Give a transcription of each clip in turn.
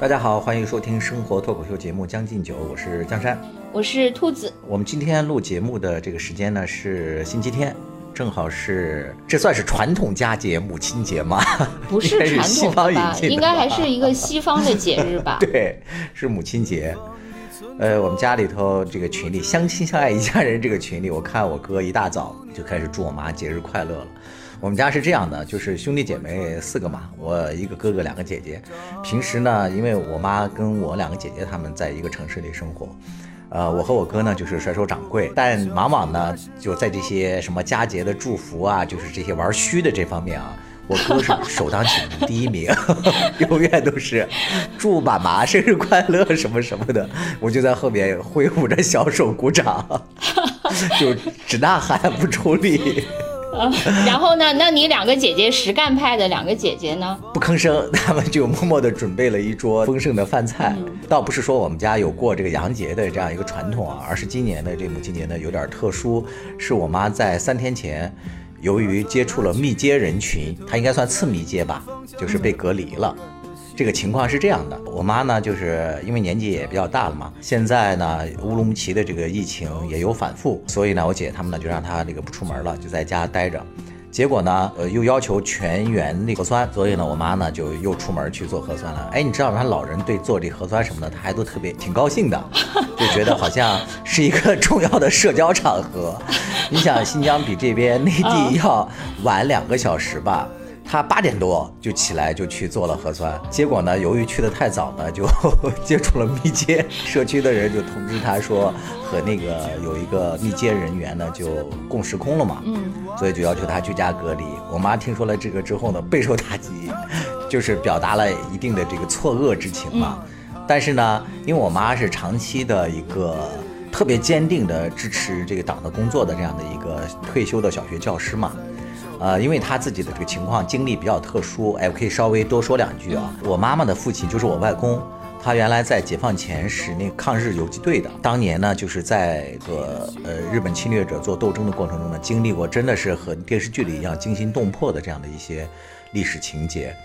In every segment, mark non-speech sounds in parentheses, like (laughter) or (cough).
大家好，欢迎收听生活脱口秀节目《将进酒》，我是江山，我是兔子。我们今天录节目的这个时间呢是星期天，正好是这算是传统佳节母亲节吗？(laughs) 不是传统吧？应该还是一个西方的节日吧？(laughs) 对，是母亲节。呃，我们家里头这个群里相亲相爱一家人这个群里，我看我哥一大早就开始祝我妈节日快乐了。我们家是这样的，就是兄弟姐妹四个嘛，我一个哥哥，两个姐姐。平时呢，因为我妈跟我两个姐姐他们在一个城市里生活，呃，我和我哥呢就是甩手掌柜，但往往呢就在这些什么佳节的祝福啊，就是这些玩虚的这方面啊，我哥是首当其冲第一名，(laughs) 永远都是祝爸妈生日快乐什么什么的，我就在后面挥舞着小手鼓掌，(laughs) 就只呐喊不出力。(laughs) 然后呢？那你两个姐姐实干派的两个姐姐呢？不吭声，(laughs) 他们就默默地准备了一桌丰盛的饭菜。倒不是说我们家有过这个洋节的这样一个传统啊，而是今年的这母亲节呢有点特殊，是我妈在三天前，由于接触了密接人群，她应该算次密接吧，就是被隔离了。这个情况是这样的，我妈呢，就是因为年纪也比较大了嘛，现在呢，乌鲁木齐的这个疫情也有反复，所以呢，我姐姐他们呢就让她这个不出门了，就在家待着。结果呢，呃，又要求全员那核酸，所以呢，我妈呢就又出门去做核酸了。哎，你知道吗？老人对做这核酸什么的，他还都特别挺高兴的，(laughs) 就觉得好像是一个重要的社交场合。你想，新疆比这边内地要晚两个小时吧？他八点多就起来就去做了核酸，结果呢，由于去的太早呢，就 (laughs) 接触了密接，社区的人就通知他说和那个有一个密接人员呢就共时空了嘛，嗯，所以就要求他居家隔离。我妈听说了这个之后呢，备受打击，就是表达了一定的这个错愕之情嘛。但是呢，因为我妈是长期的一个特别坚定的支持这个党的工作的这样的一个退休的小学教师嘛。呃，因为他自己的这个情况经历比较特殊，哎，我可以稍微多说两句啊。我妈妈的父亲就是我外公，他原来在解放前是那抗日游击队的，当年呢就是在和呃日本侵略者做斗争的过程中呢，经历过真的是和电视剧里一样惊心动魄的这样的一些历史情节。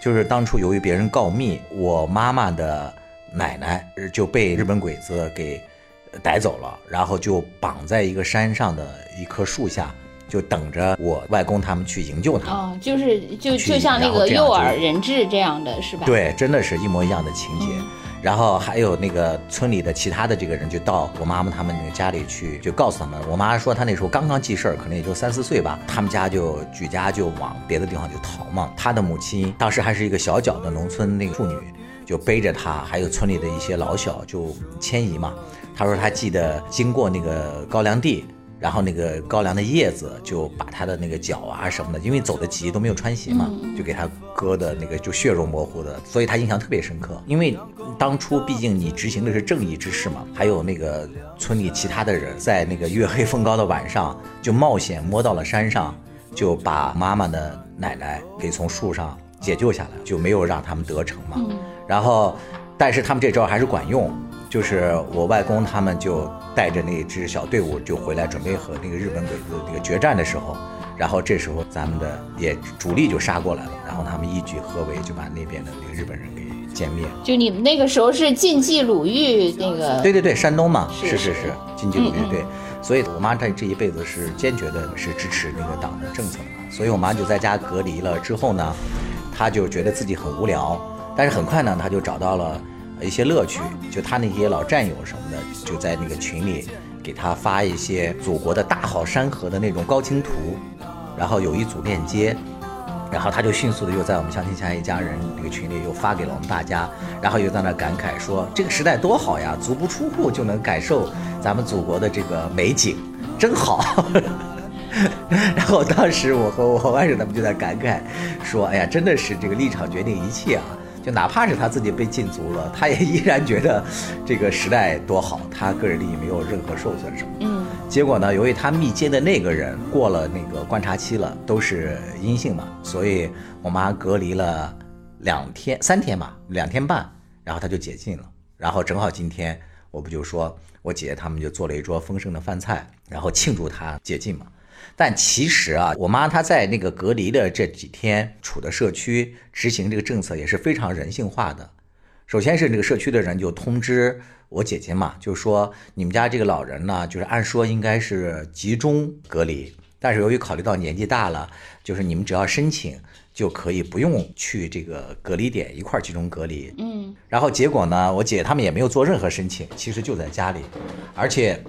就是当初由于别人告密，我妈妈的奶奶就被日本鬼子给逮走了，然后就绑在一个山上的一棵树下。就等着我外公他们去营救他哦，就是就就像那个诱饵人质这样的是吧？对，真的是一模一样的情节。然后还有那个村里的其他的这个人就到我妈妈他们那个家里去，就告诉他们，我妈说她那时候刚刚记事儿，可能也就三四岁吧，他们家就举家就往别的地方就逃嘛。她的母亲当时还是一个小脚的农村那个妇女，就背着她，还有村里的一些老小就迁移嘛。她说她记得经过那个高粱地。然后那个高粱的叶子就把他的那个脚啊什么的，因为走的急都没有穿鞋嘛，就给他割的那个就血肉模糊的，所以他印象特别深刻。因为当初毕竟你执行的是正义之事嘛，还有那个村里其他的人在那个月黑风高的晚上就冒险摸到了山上，就把妈妈的奶奶给从树上解救下来，就没有让他们得逞嘛。然后，但是他们这招还是管用。就是我外公他们就带着那支小队伍就回来，准备和那个日本鬼子那个决战的时候，然后这时候咱们的也主力就杀过来了，然后他们一举合围，就把那边的那个日本人给歼灭。就你们那个时候是晋冀鲁豫那个？对对对，山东嘛，是是是，晋冀鲁豫对。所以我妈她这一辈子是坚决的，是支持那个党的政策的。所以我妈就在家隔离了之后呢，她就觉得自己很无聊，但是很快呢，她就找到了。一些乐趣，就他那些老战友什么的，就在那个群里给他发一些祖国的大好山河的那种高清图，然后有一组链接，然后他就迅速的又在我们相亲相爱一家人那个群里又发给了我们大家，然后又在那感慨说这个时代多好呀，足不出户就能感受咱们祖国的这个美景，真好。(laughs) 然后当时我和我外甥他们就在感慨说，哎呀，真的是这个立场决定一切啊。就哪怕是他自己被禁足了，他也依然觉得这个时代多好，他个人利益没有任何受损什么。嗯，结果呢，由于他密接的那个人过了那个观察期了，都是阴性嘛，所以我妈隔离了两天、三天吧，两天半，然后他就解禁了。然后正好今天，我不就说我姐姐他们就做了一桌丰盛的饭菜，然后庆祝他解禁嘛。但其实啊，我妈她在那个隔离的这几天处的社区执行这个政策也是非常人性化的。首先是这个社区的人就通知我姐姐嘛，就说你们家这个老人呢，就是按说应该是集中隔离，但是由于考虑到年纪大了，就是你们只要申请就可以不用去这个隔离点一块儿集中隔离。嗯，然后结果呢，我姐他们也没有做任何申请，其实就在家里，而且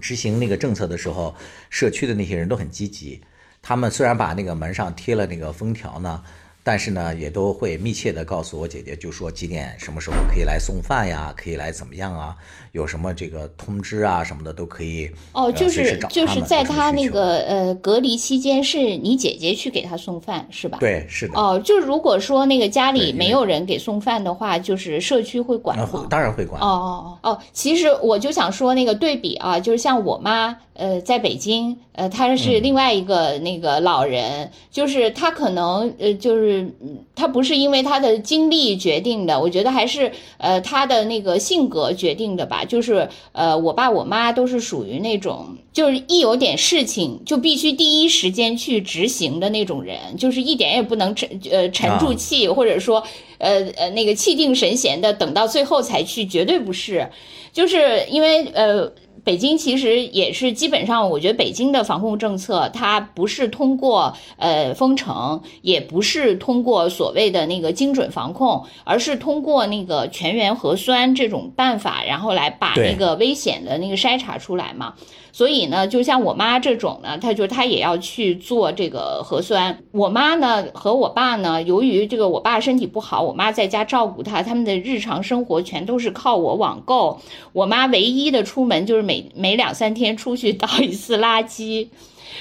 执行那个政策的时候，社区的那些人都很积极。他们虽然把那个门上贴了那个封条呢，但是呢，也都会密切的告诉我姐姐，就说几点什么时候可以来送饭呀，可以来怎么样啊，有什么这个通知啊什么的都可以。哦，呃就是就是在他那个呃隔离期间，是你姐姐去给他送饭是吧？。对，是的，哦，就如果说那个家里没有人给送饭的话，就是社区会管当然会管。哦哦哦哦，其实我就想说那个对比啊，就是像我妈，呃，在北京，呃，她是另外一个那个老人，就是她可能呃，就是嗯他不是因为他的经历决定的，我觉得还是呃他的那个性格决定的吧。就是呃，我爸我妈都是属于那种，就是一有点事情就必须第一时间去执行的那种人，就是一点也不能沉呃沉住啊气，或者说呃呃那个气定神闲的等到最后才去，绝对不是。就是因为呃，北京其实也是基本上，我觉得北京的防控政策，它不是通过呃封城，也不是通过所谓的那个精准防控，而是通过那个全员核酸这种办法，然后来把那个危险的那个筛查出来嘛。所以呢，就像我妈这种呢，她就她也要去做这个核酸。我妈呢和我爸呢，由于这个我爸身体不好，我妈在家照顾他，他们的日常生活全都是靠我网购。我妈唯一的出门就是每每两三天出去倒一次垃圾。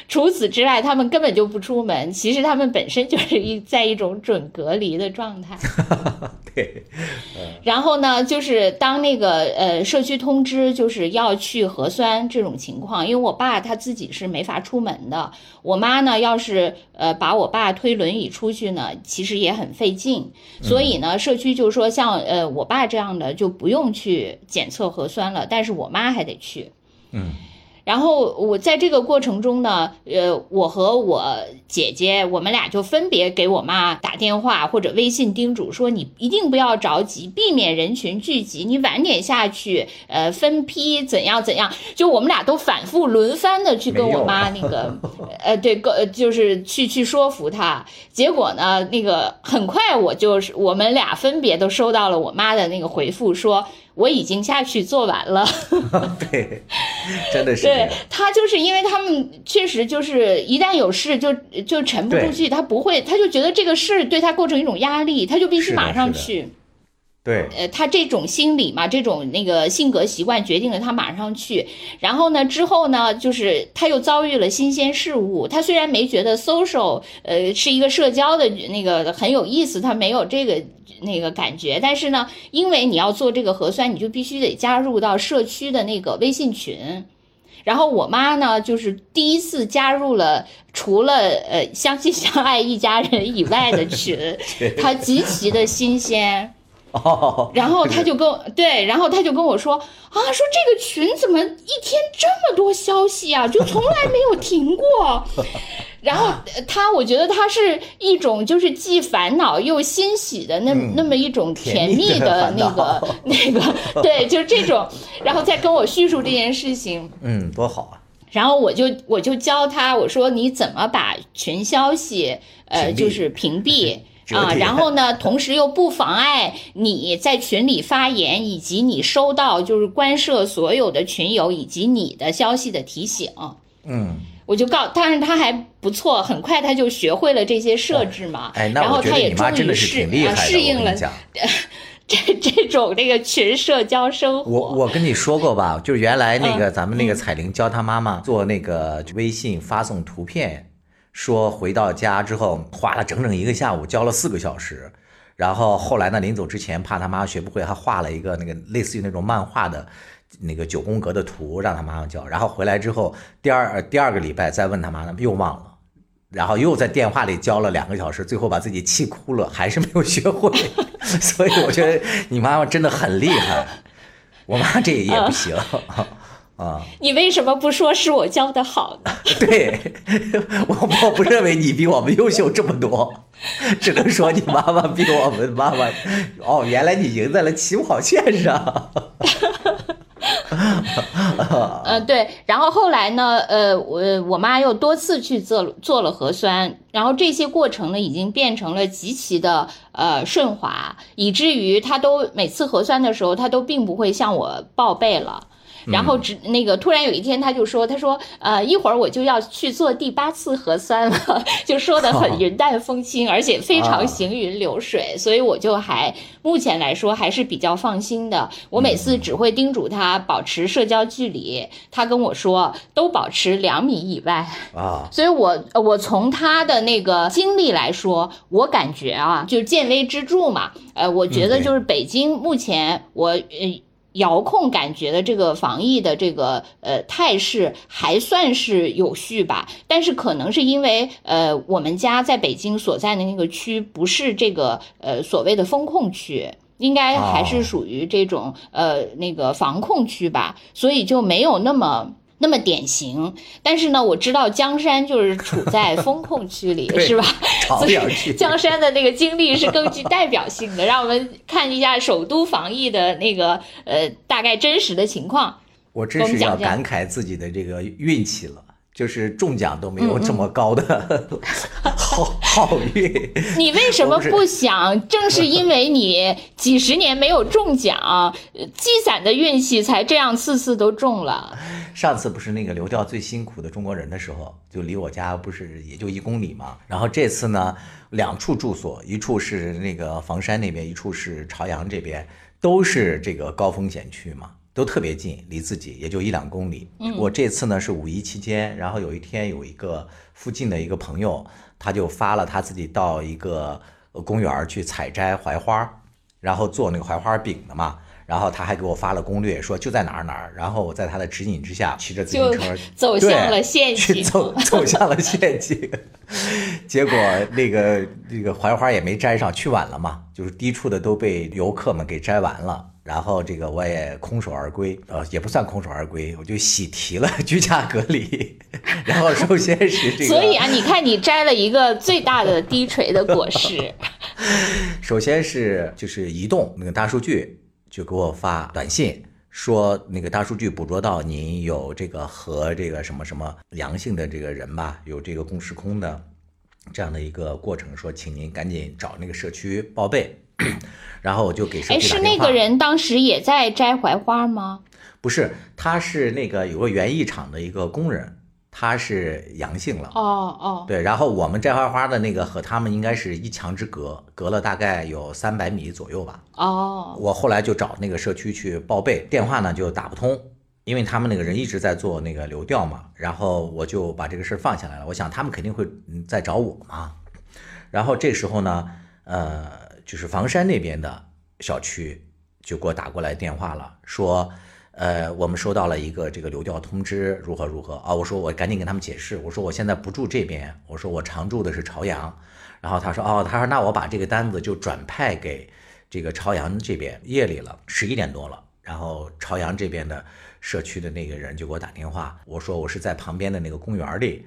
除此之外，他们根本就不出门。其实他们本身就是一 (laughs) 在一种准隔离的状态。(laughs) 对，然后呢，就是当那个呃社区通知就是要去核酸这种情况，因为我爸他自己是没法出门的，我妈呢要是呃把我爸推轮椅出去呢，其实也很费劲，所以呢，社区就说像呃我爸这样的就不用去检测核酸了，但是我妈还得去。嗯。然后我在这个过程中呢，呃，我和我姐姐，我们俩就分别给我妈打电话或者微信叮嘱说，你一定不要着急，避免人群聚集，你晚点下去，呃，分批怎样怎样。就我们俩都反复轮番的去跟我妈那个，(laughs) 呃，对，个就是去去说服她。结果呢，那个很快我就是我们俩分别都收到了我妈的那个回复，说我已经下去做完了。(laughs) 对，(laughs) 真的是对。他就是因为他们确实就是一旦有事就就沉不住气，他不会，他就觉得这个事对他构成一种压力，他就必须马上去。对，呃，他这种心理嘛，这种那个性格习惯决定了他马上去。然后呢，之后呢，就是他又遭遇了新鲜事物。他虽然没觉得 social 呃是一个社交的那个很有意思，他没有这个那个感觉。但是呢，因为你要做这个核酸，你就必须得加入到社区的那个微信群。然后我妈呢，就是第一次加入了除了呃相亲相爱一家人以外的群，(laughs) 她极其的新鲜。(laughs) 哦，然后他就跟我对，然后他就跟我说啊，说这个群怎么一天这么多消息啊，就从来没有停过。(laughs) 然后呃他，我觉得他是一种就是既烦恼又欣喜的那、那么一种甜蜜的那个 (laughs) 那个，对，就是这种。然后再跟我叙述这件事情，嗯，多好啊！然后我就我就教他，我说你怎么把群消息呃就是屏蔽。啊，然 (laughs) 后呢，同时又不妨碍你在群里发言，以及你收到就是官社所有的群友以及你的消息的提醒。嗯，我就告，但是他还不错，很快他就学会了这些设置嘛。哎，那然后我觉得他也终你妈真的是于适挺厉害的，啊适应了我跟你讲。(laughs) 这这种这个群社交生活。我我跟你说过吧，就是原来那个嗯咱们那个彩玲教她妈妈做那个微信发送图片，说回到家之后花了整整一个下午，教了四个小时。然后后来呢，临走之前怕他妈学不会，还画了一个那个类似于那种漫画的那个九宫格的图让他妈妈教。然后回来之后，第二第二个礼拜再问他妈，又忘了。然后又在电话里教了两个小时，最后把自己气哭了，还是没有学会。(laughs) 所以我觉得你妈妈真的很厉害，我妈这也不行。啊，你为什么不说是我教的好呢？(laughs) 对我我不认为你比我们优秀这么多，只能说你妈妈比我们妈妈。哦，原来你赢在了起跑线上。(laughs) 呃，对，然后后来呢，呃，我我妈又多次去做做了核酸，然后这些过程呢，已经变成了极其的呃顺滑，以至于她都每次核酸的时候，她都并不会向我报备了。然后只那个突然有一天，他就说：“他说，呃，一会儿我就要去做第八次核酸了，就说的很 (laughs) 云淡风轻，而且非常行云流水，所以我就还目前来说还是比较放心的。我每次只会叮嘱他保持社交距离，他跟我说都保持两米以外啊。所以我我从他的那个经历来说，我感觉啊，就见微知著嘛。呃，我觉得就是北京目前我呃。遥控感觉的这个防疫的这个呃态势还算是有序吧，但是可能是因为呃我们家在北京所在的那个区不是这个呃所谓的风控区，应该还是属于这种呃那个防控区吧，所以就没有那么。那么典型，但是呢，我知道江山就是处在风控区里，是吧？所以江山的那个经历是更具代表性的。让我们看一下首都防疫的那个呃大概真实的情况。我真是要感慨自己的这个运气了。就是中奖都没有这么高的 (laughs) 好好运。(laughs) 你为什么不想？正是因为你几十年没有中奖，积攒的运气才这样次次都中了。上次不是那个流调最辛苦的中国人的时候，就离我家不是也就一公里嘛。然后这次呢，两处住所，一处是那个房山那边，一处是朝阳这边，都是这个高风险区嘛。都特别近，离自己也就一两公里。我这次呢是五一期间，然后有一天有一个附近的一个朋友，他就发了他自己到一个公园去采摘槐花，然后做那个槐花饼的嘛。然后他还给我发了攻略，说就在哪儿哪儿。然后我在他的指引之下，骑着自行车走向了陷阱，走走向了陷阱。(laughs) 结果那个那个槐花也没摘上去晚了嘛，就是低处的都被游客们给摘完了。然后这个我也空手而归，呃，也不算空手而归，我就喜提了居家隔离。(laughs) 然后首先是这个，所以啊，你看你摘了一个最大的低垂的果实。(laughs) 首先是就是移动那个大数据就给我发短信说，那个大数据捕捉到您有这个和这个什么什么阳性的这个人吧，有这个共时空的这样的一个过程，说请您赶紧找那个社区报备。然后我就给社区哎，是那个人当时也在摘槐花吗？不是，他是那个有个园艺厂的一个工人，他是阳性了。哦哦，对，然后我们摘槐花的那个和他们应该是一墙之隔，隔了大概有三百米左右吧。哦，我后来就找那个社区去报备，电话呢就打不通，因为他们那个人一直在做那个流调嘛。然后我就把这个事儿放下来了，我想他们肯定会再找我嘛。然后这时候呢，呃。就是房山那边的小区就给我打过来电话了，说，呃，我们收到了一个这个流调通知，如何如何啊？我说我赶紧跟他们解释，我说我现在不住这边，我说我常住的是朝阳。然后他说，哦，他说那我把这个单子就转派给这个朝阳这边。夜里了，十一点多了，然后朝阳这边的社区的那个人就给我打电话，我说我是在旁边的那个公园里。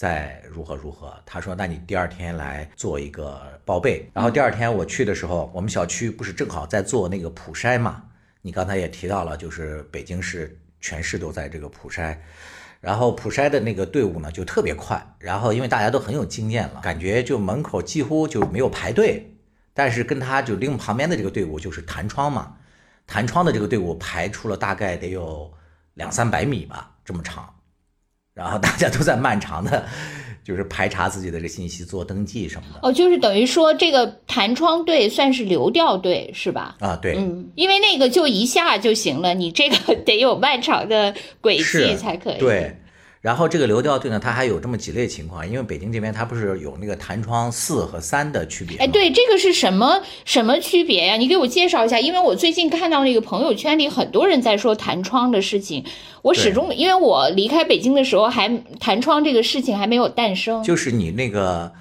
再如何如何？他说：“那你第二天来做一个报备。”然后第二天我去的时候，我们小区不是正好在做那个普筛嘛？你刚才也提到了，就是北京市全市都在这个普筛，然后普筛的那个队伍呢就特别快。然后因为大家都很有经验了，感觉就门口几乎就没有排队。但是跟他就另旁边的这个队伍就是弹窗嘛，弹窗的这个队伍排出了大概得有两三百米吧，这么长。然后大家都在漫长的，就是排查自己的这个信息、做登记什么的。哦，就是等于说这个弹窗队算是流调队是吧？啊，对，嗯，因为那个就一下就行了，你这个 (laughs) 得有漫长的轨迹才可以。对。然后这个流调队呢，它还有这么几类情况，因为北京这边它不是有那个弹窗四和三的区别哎，对，这个是什么什么区别呀？你给我介绍一下，因为我最近看到那个朋友圈里很多人在说弹窗的事情，我始终因为我离开北京的时候还弹窗这个事情还没有诞生。就是你那个，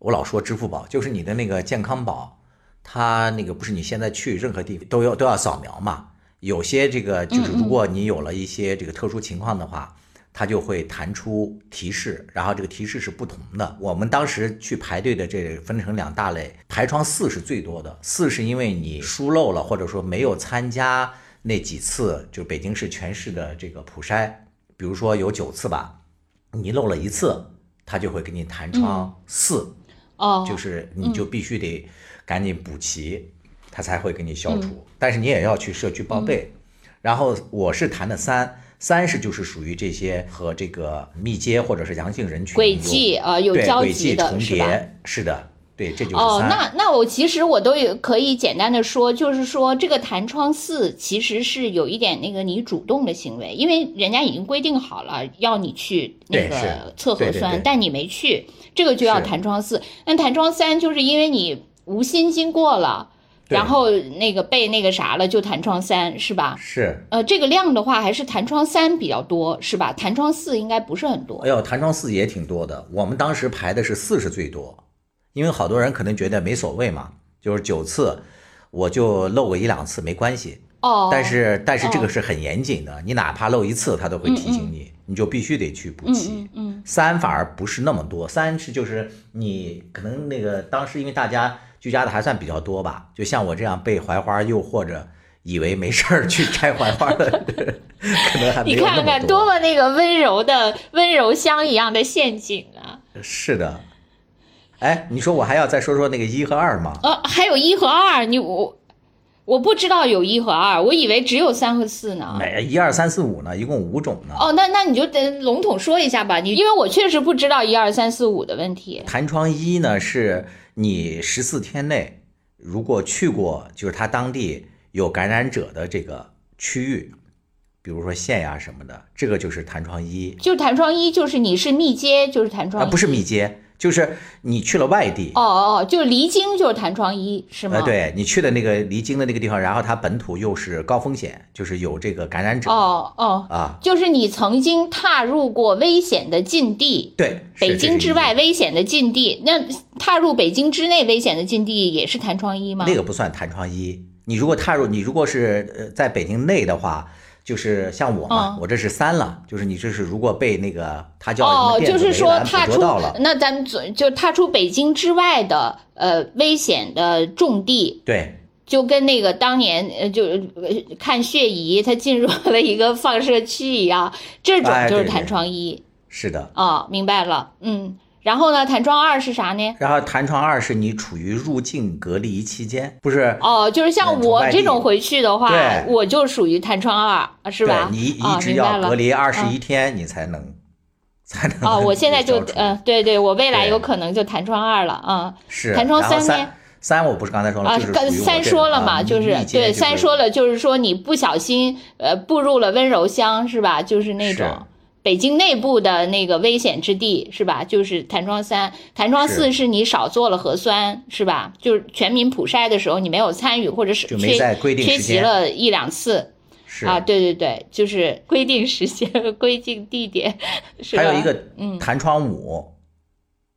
我老说支付宝，就是你的那个健康宝，它那个不是你现在去任何地方都要都要扫描嘛？有些这个就是如果你有了一些这个特殊情况的话，它就会弹出提示，然后这个提示是不同的。我们当时去排队的这分成两大类，排窗四是最多的，四是因为你疏漏了，或者说没有参加那几次，就北京市全市的这个普筛，比如说有九次吧，你漏了一次，它就会给你弹窗四，哦，就是你就必须得赶紧补齐，它才会给你消除。但是你也要去社区报备。然后我是弹的三，三是就是属于这些和这个密接或者是阳性人群轨迹有啊有交集轨迹重的是吧？叠，是的，对，这就是哦，三。那那我其实我都有可以简单的说，就是说这个弹窗四其实是有一点那个你主动的行为，因为人家已经规定好了要你去那个测核酸，对对对但你没去，这个就要弹窗四。那弹窗三就是因为你无心经过了，对然后那个被那个啥了，就弹窗三是吧？是，呃，这个量的话还是弹窗三比较多是吧？弹窗四应该不是很多哎。呦，弹窗四也挺多的。我们当时排的是四是最多，因为好多人可能觉得没所谓嘛，就是九次我就漏个一两次没关系。哦，但是但是这哦个是很严谨的，你哪怕漏一次，他都会提醒你，你就必须得去补嗯齐。嗯嗯，三反而不是那么多，三是就是你可能那个当时因为大家居家的还算比较多吧，就像我这样被槐花诱惑着，以为没事儿去摘槐花的，可能还没你有那么看看多么那个温柔的温柔乡一样的陷阱啊！是的。哎，你说我还要再说说那个一和二吗？呃，还有一和二，你我我不知道有一和二，我以为只有三和四呢。没一二三四五呢，一共五种呢。哦，那那你就得笼统说一下吧，你因为我确实不知道一二三四五的问题。弹窗一呢，是你十四天内如果去过，就是他当地有感染者的这个区域，比如说县呀什么的，这个就是弹窗一。就弹窗一，就是你是密接，就是弹窗啊，不是密接，就是你去了外地。哦哦，哦就是离京就是弹窗一，是吗？呃，。对你去的那个离京的那个地方，然后它本土又是高风险，就是有这个感染者哦哦，啊，就是你曾经踏入过危险的禁地，对，北京之外危险的禁地，那踏入北京之内危险的禁地也是弹窗一吗？那个不算弹窗一。你如果踏入，你如果是呃在北京内的话，就是像我嘛，嗯。我这是三了，就是你这是如果被那个他叫哦就是说踏出那咱们就就踏出北京之外的呃危险的重地，对，就跟那个当年呃就呃看血仪，他进入了一个放射区一样，这种就是弹窗一是的。哦，明白了，嗯，然后呢，弹窗二是啥呢？然后弹窗二是你处于入境隔离期间，不是？哦，就是像我这种回去的话，对我就属于弹窗二，是吧？对你啊一直要隔离二十一天，你才能 (laughs) 才能哦，我现在就嗯呃，对对，我未来有可能就弹窗二了啊。是弹窗三呢三三我不是刚才说了，啊，就是刚三说了嘛，就是对，三说了，就是说你不小心呃步入了温柔乡是吧？就是那是种北京内部的那个危险之地是吧？就是弹窗三，弹窗四是是你少做了核酸是吧？就是全民普筛的时候你没有参与或者是就没在规缺缺席定时间了一两次是啊，对对对，就是规定时间和 (laughs) 规定地点是？还有一个嗯弹窗五，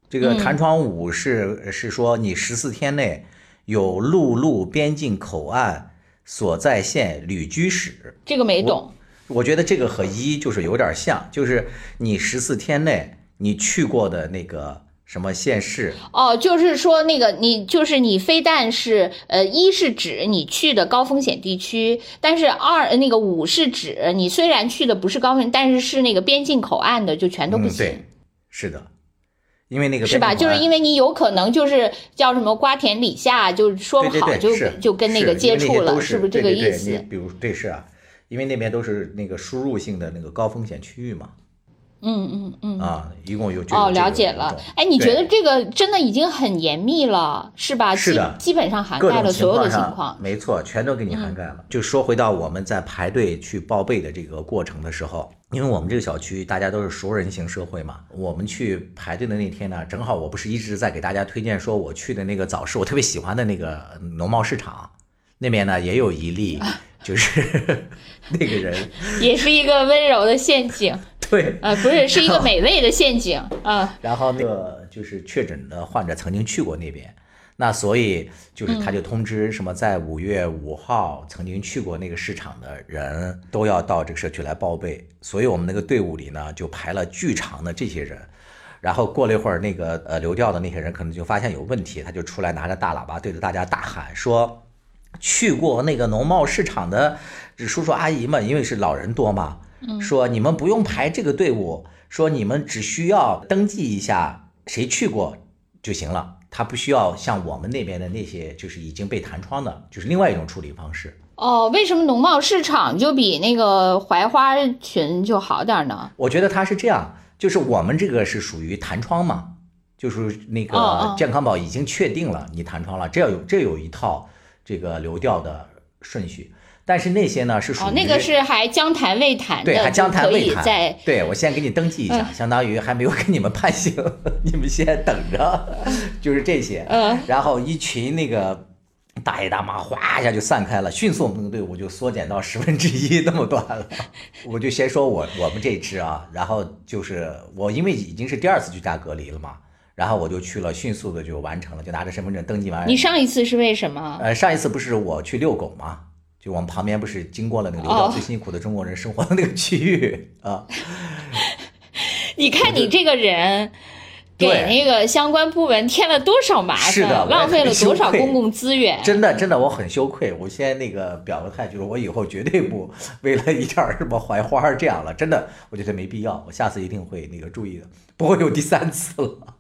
这个嗯弹窗五是是说你十四天内有陆路边境口岸所在县旅居史。这个没懂。我觉得这个和一就是有点像，就是你十四天内你去过的那个什么县市，哦，就是说那个你就是你非但是呃一是指你去的高风险地区，但是二那个五是指你虽然去的不是高风险，但是是那个边境口岸的就全都不嗯，行。对，是的，因为那个是吧？就是因为为你有可能就是叫什么瓜田李下，就是说不好就就跟那个接触了，是不是这个对对对意思？比如对是啊，因为那边都是那个输入性的那个高风险区域嘛，嗯嗯嗯。啊，一共有九哦，了解了。哎，你觉得这个真的已经很严密了，是吧？是的基基本上涵盖了所有的情况。嗯没错，全都给你涵盖了。就说回到我们在排队去报备的这个过程的时候，因为我们这个小区大家都是熟人型社会嘛，我们去排队的那天呢，正好我不是一直在给大家推荐说我去的那个早市，我特别喜欢的那个农贸市场，那边呢也有一例，(laughs) 就是 (laughs) 那个人，也是一个温柔的陷阱，(laughs) 对，呃，不是，是一个美味的陷阱啊。然后那个就是确诊的患者曾经去过那边，那所以就是他就通知什么，在五月五号曾经去过那个市场的人都要到这个社区来报备。所以我们那个队伍里呢，就排了巨长的这些人。然后过了一会儿，那个呃流调的那些人可能就发现有问题，他就出来拿着大喇叭对着大家大喊说：“去过那个农贸市场的叔叔阿姨们，因为是老人多嘛，说你们不用排这个队伍，说你们只需要登记一下谁去过就行了，他不需要像我们那边的那些就是已经被弹窗的，就是另外一种处理方式。哦，为什么农贸市场就比那个槐花群就好点呢？我觉得他是这样。就是我们这个是属于弹窗嘛，就是那个健康宝已经确定了你弹窗了，这要有这有一套这个流调的顺序。但是那些呢是属于那个是还将谈未谈的，对，还将谈未谈。在对我先给你登记一下，相当于还没有给你们判刑，(laughs) 你们先等着，就是这些。嗯，然后一群那个。大爷大妈哗一下就散开了，迅速我们那个队伍就缩减到十分之一那么短了。(laughs) 我就先说我我们这支啊，然后就是我因为已经是第二次居家隔离了嘛，然后我就去了，迅速的就完成了，就拿着身份证登记完。你上一次是为什么？呃，上一次不是我去遛狗吗？就我们旁边不是经过了那个流浪最辛苦的中国人生活的那个区域 (laughs) 啊？你看你这个人。给那个相关部门添了多少麻烦，浪费了多少公共资源？真的，真的，我很羞愧。我先那个表个态，就是我以后绝对不为了一点什么槐花这样了。真的，我觉得没必要。我下次一定会那个注意的，不会有第三次了。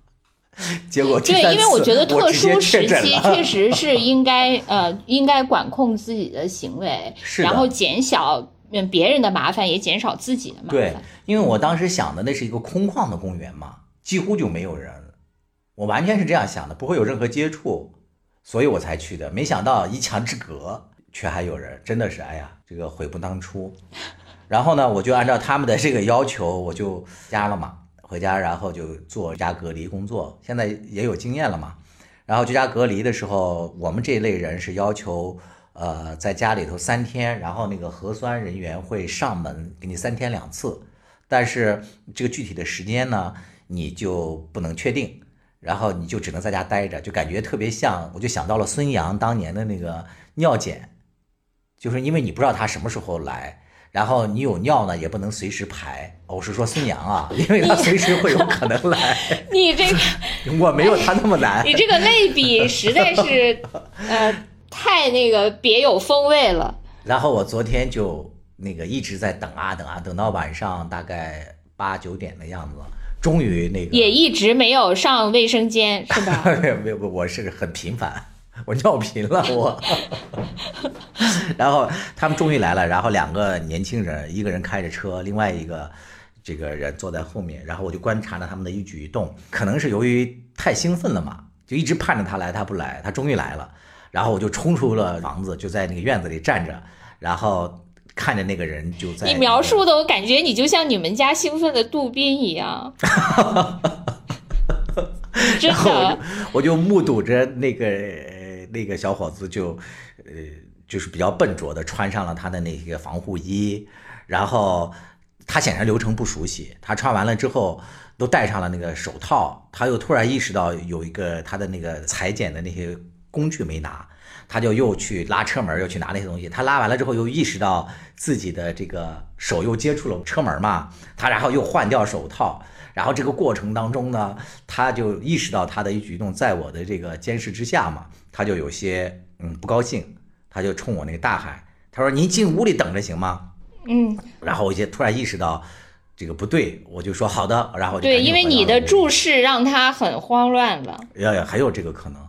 (laughs) 结果对，因为我觉得特殊时期 (laughs) 确实是应该呃应该管控自己的行为，然后减小别人的麻烦，也减少自己的麻烦。对，因为我当时想的那是一个空旷的公园嘛。几乎就没有人，我完全是这样想的，不会有任何接触，所以我才去的。没想到一墙之隔却还有人，真的是哎呀，这个悔不当初。然后呢，我就按照他们的这个要求，我就加了嘛，回家然后就做居家隔离工作。现在也有经验了嘛。然后居家隔离的时候，我们这一类人是要求，呃，在家里头三天，然后那个核酸人员会上门给你三天两次，但是这个具体的时间呢？你就不能确定，然后你就只能在家待着，就感觉特别像，我就想到了孙杨当年的那个尿检，就是因为你不知道他什么时候来，然后你有尿呢也不能随时排。我是说孙杨啊，因为他随时会有 (laughs) 可能来。你这个 (laughs) 我没有他那么难。你这个类比实在是 (laughs) 呃太那个别有风味了。然后我昨天就那个一直在等啊等啊，等到晚上大概八九点的样子。终于那个也一直没有上卫生间是吧？没有，我是很频繁，(laughs) 我尿频了我。(laughs) 然后他们终于来了，然后两个年轻人，一个人开着车，另外一个这个人坐在后面，然后我就观察着他们的一举一动，可能是由于太兴奋了嘛，就一直盼着他来，他不来，他终于来了，然后我就冲出了房子，就在那个院子里站着，然后。看着那个人就在你描述的，我感觉你就像你们家兴奋的杜宾一样。(laughs) 然后我就目睹着那个那个小伙子就呃就是比较笨拙的穿上了他的那个防护衣，然后他显然流程不熟悉，他穿完了之后都戴上了那个手套，他又突然意识到有一个他的那个裁剪的那些工具没拿。他就又去拉车门，又去拿那些东西。他拉完了之后，又意识到自己的这个手又接触了车门嘛，他然后又换掉手套。然后这个过程当中呢，他就意识到他的一举动在我的这个监视之下嘛，他就有些嗯不高兴，他就冲我那个大喊：“他说您进屋里等着行吗？”嗯。然后我就突然意识到这个不对，我就说好的。然后对，因为你的注视让他很慌乱了。要要还有这个可能。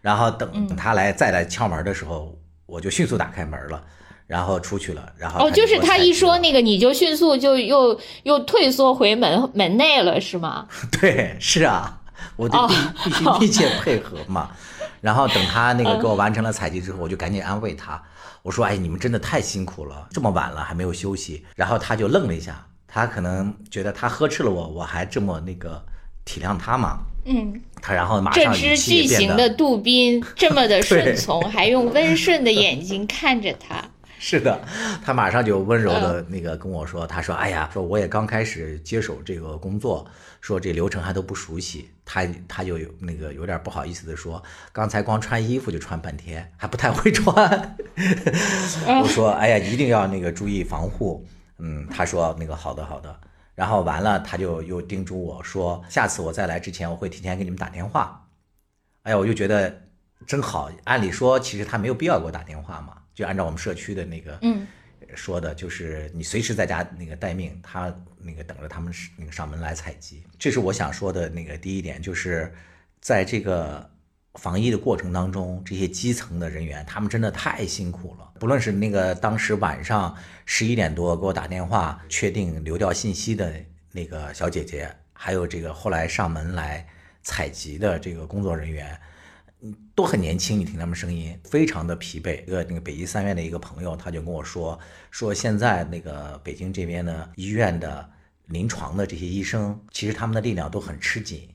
然后等他来再来敲门的时候，我就迅速打开门了，然后出去了。然后哦，就是他一说那个，你就迅速就又又退缩回门门内了，是吗？(laughs) 对，是啊，我就必必须密切配合嘛。然后等他那个给我完成了采集之后，我就赶紧安慰他，我说：“哎，你们真的太辛苦了，这么晚了还没有休息。”然后他就愣了一下，他可能觉得他呵斥了我，我还这么那个体谅他嘛。嗯，他然后马上这只巨型的杜宾这么的顺从，(laughs) 还用温顺的眼睛看着他。是的，他马上就温柔的那个跟我说，他说：“哎呀，说我也刚开始接手这个工作，说这流程还都不熟悉。”他他就有那个有点不好意思的说：“刚才光穿衣服就穿半天，还不太会穿。” (laughs) 我说：“哎呀，一定要那个注意防护。”嗯，他说：“那个好的好的。”然后完了，他就又叮嘱我说：“下次我再来之前，我会提前给你们打电话。”哎呀，我就觉得真好。按理说，其实他没有必要给我打电话嘛。就按照我们社区的那个说的，就是你随时在家那个待命，他那个等着他们那个上门来采集。这是我想说的那个第一点，就是在这个防疫的过程当中，这些基层的人员他们真的太辛苦了。不论是那个当时晚上十一点多给我打电话确定流调信息的那个小姐姐，还有这个后来上门来采集的这个工作人员。都很年轻，你听他们声音，非常的疲惫。一个那个北医三院的一个朋友，他就跟我说，说现在那个北京这边的，医院的临床的这些医生，其实他们的力量都很吃紧，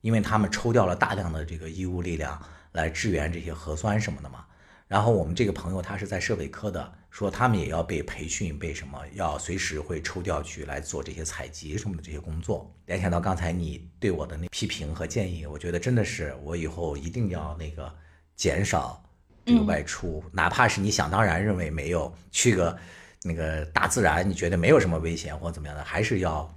因为他们抽调了大量的这个医务力量来支援这些核酸什么的嘛。然后我们这个朋友他是在设备科的，说他们也要被培训，被什么要随时会抽调去来做这些采集什么的这些工作。联想到刚才你对我的那批评和建议，我觉得真的是我以后一定要那个减少这个外出，哪怕是你想当然认为没有去个那个大自然，你觉得没有什么危险或怎么样的，还是要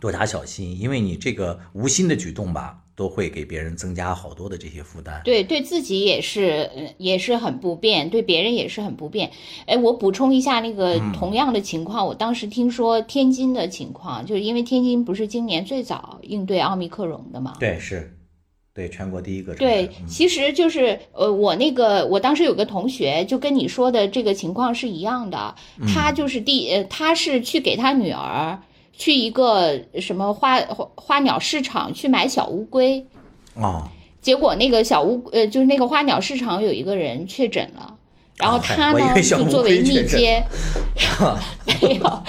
多加小心，因为你这个无心的举动吧。都会给别人增加好多的这些负担，对，对自己也是，也是很不便，对别人也是很不便。哎，我补充一下那个同样的情况，我当时听说天津的情况，就是因为天津不是今年最早应对奥密克戎的嘛？对，是，对，全国第一个。对，其实就是呃，我那个我当时有个同学就跟你说的这个情况是一样的，他就是第呃，他是去给他女儿。去一个什么花花花鸟市场去买小乌龟，啊，结果那个小乌呃就是那个花鸟市场有一个人确诊了，然后他呢就作为密接，(laughs) 没有，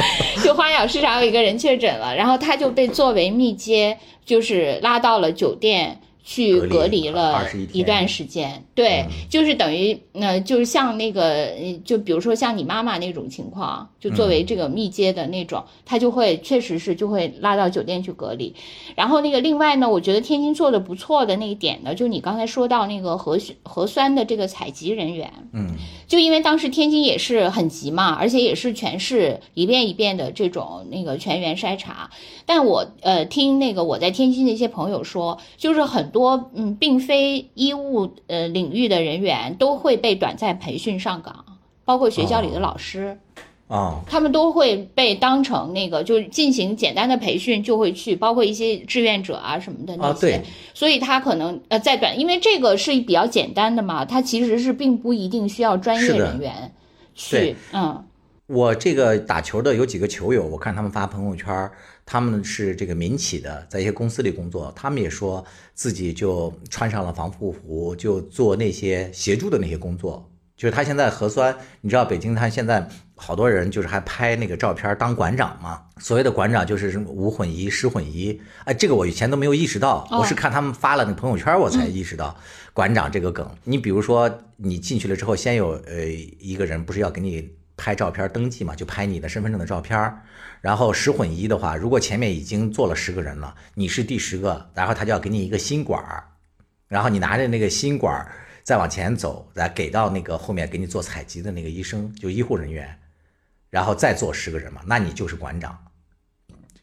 就花鸟市场有一个人确诊了，然后他就被作为密接，就是拉到了酒店。去隔离了一段时间，对，就是等于，那就是像那个，就比如说像你妈妈那种情况，就作为这个密接的那种，他就会确实是就会拉到酒店去隔离。然后那个另外呢，我觉得天津做的不错的那一点呢，就你刚才说到那个核核酸的这个采集人员，嗯，就因为当时天津也是很急嘛，而且也是全市一遍一遍的这种那个全员筛查。但我呃听那个我在天津的一些朋友说，就是很。多嗯，并非医务呃领域的人员都会被短暂培训上岗，包括学校里的老师啊，他们都会被当成那个就进行简单的培训就会去，包括一些志愿者啊什么的那些，所以他可能呃在短，因为这个是比较简单的嘛，他其实是并不一定需要专业人员去嗯。我这个打球的有几个球友，我看他们发朋友圈，他们是这个民企的，在一些公司里工作，他们也说自己就穿上了防护服，就做那些协助的那些工作。就是他现在核酸，你知道北京他现在好多人就是还拍那个照片当馆长嘛，所谓的馆长就是什么无混一、十混一，哎，这个我以前都没有意识到，我是看他们发了那朋友圈我才意识到馆长这个梗。你比如说你进去了之后，先有呃一个人不是要给你。拍照片登记嘛，就拍你的身份证的照片然后十混一的话，如果前面已经做了十个人了，你是第十个，然后他就要给你一个新管儿，然后你拿着那个新管儿再往前走，来给到那个后面给你做采集的那个医生，就医护人员，然后再做十个人嘛，那你就是馆长。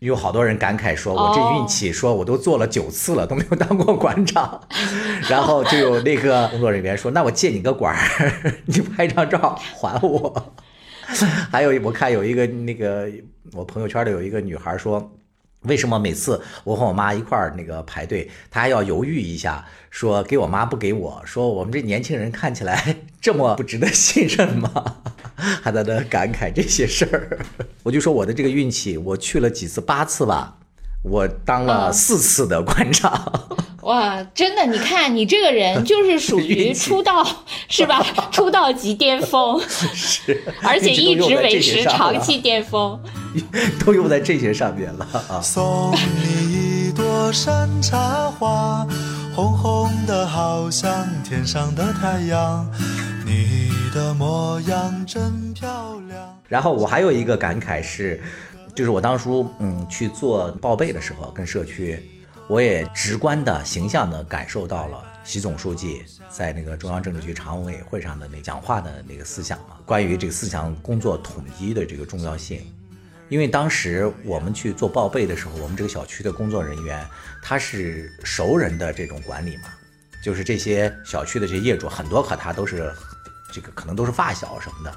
有好多人感慨说，我这运气，说我都做了九次了，都没有当过馆长。(laughs) 然后就有那个工作人员说，那我借你个馆儿，(laughs) 你拍张照还我。(laughs) 还有我看有一个那个我朋友圈里有一个女孩说，为什么每次我和我妈一块儿那个排队，她还要犹豫一下，说给我妈不给我，说我们这年轻人看起来这么不值得信任吗？(laughs) 还在那感慨这些事儿。(laughs) 我就说我的这个运气，我去了几次，八次吧，我当了四次的馆长。(laughs) 哇，真的，你看你这个人就是属于出道是吧？(laughs) 出道即巅峰，是，而且一直维持长期巅峰，(laughs) 都用在这些上面了啊。送你一朵山茶花。红红的好像天上的太阳，你的模样真漂亮。然后我还有一个感慨是，就是我当初嗯去做报备的时候，跟社区，我也直观的、形象的感受到了习总书记在那个中央政治局常务委会上的那讲话的那个思想嘛，关于这个思想工作统一的这个重要性。因为当时我们去做报备的时候，我们这个小区的工作人员他是熟人的这种管理嘛，就是这些小区的这些业主很多和他都是这个可能都是发小什么的，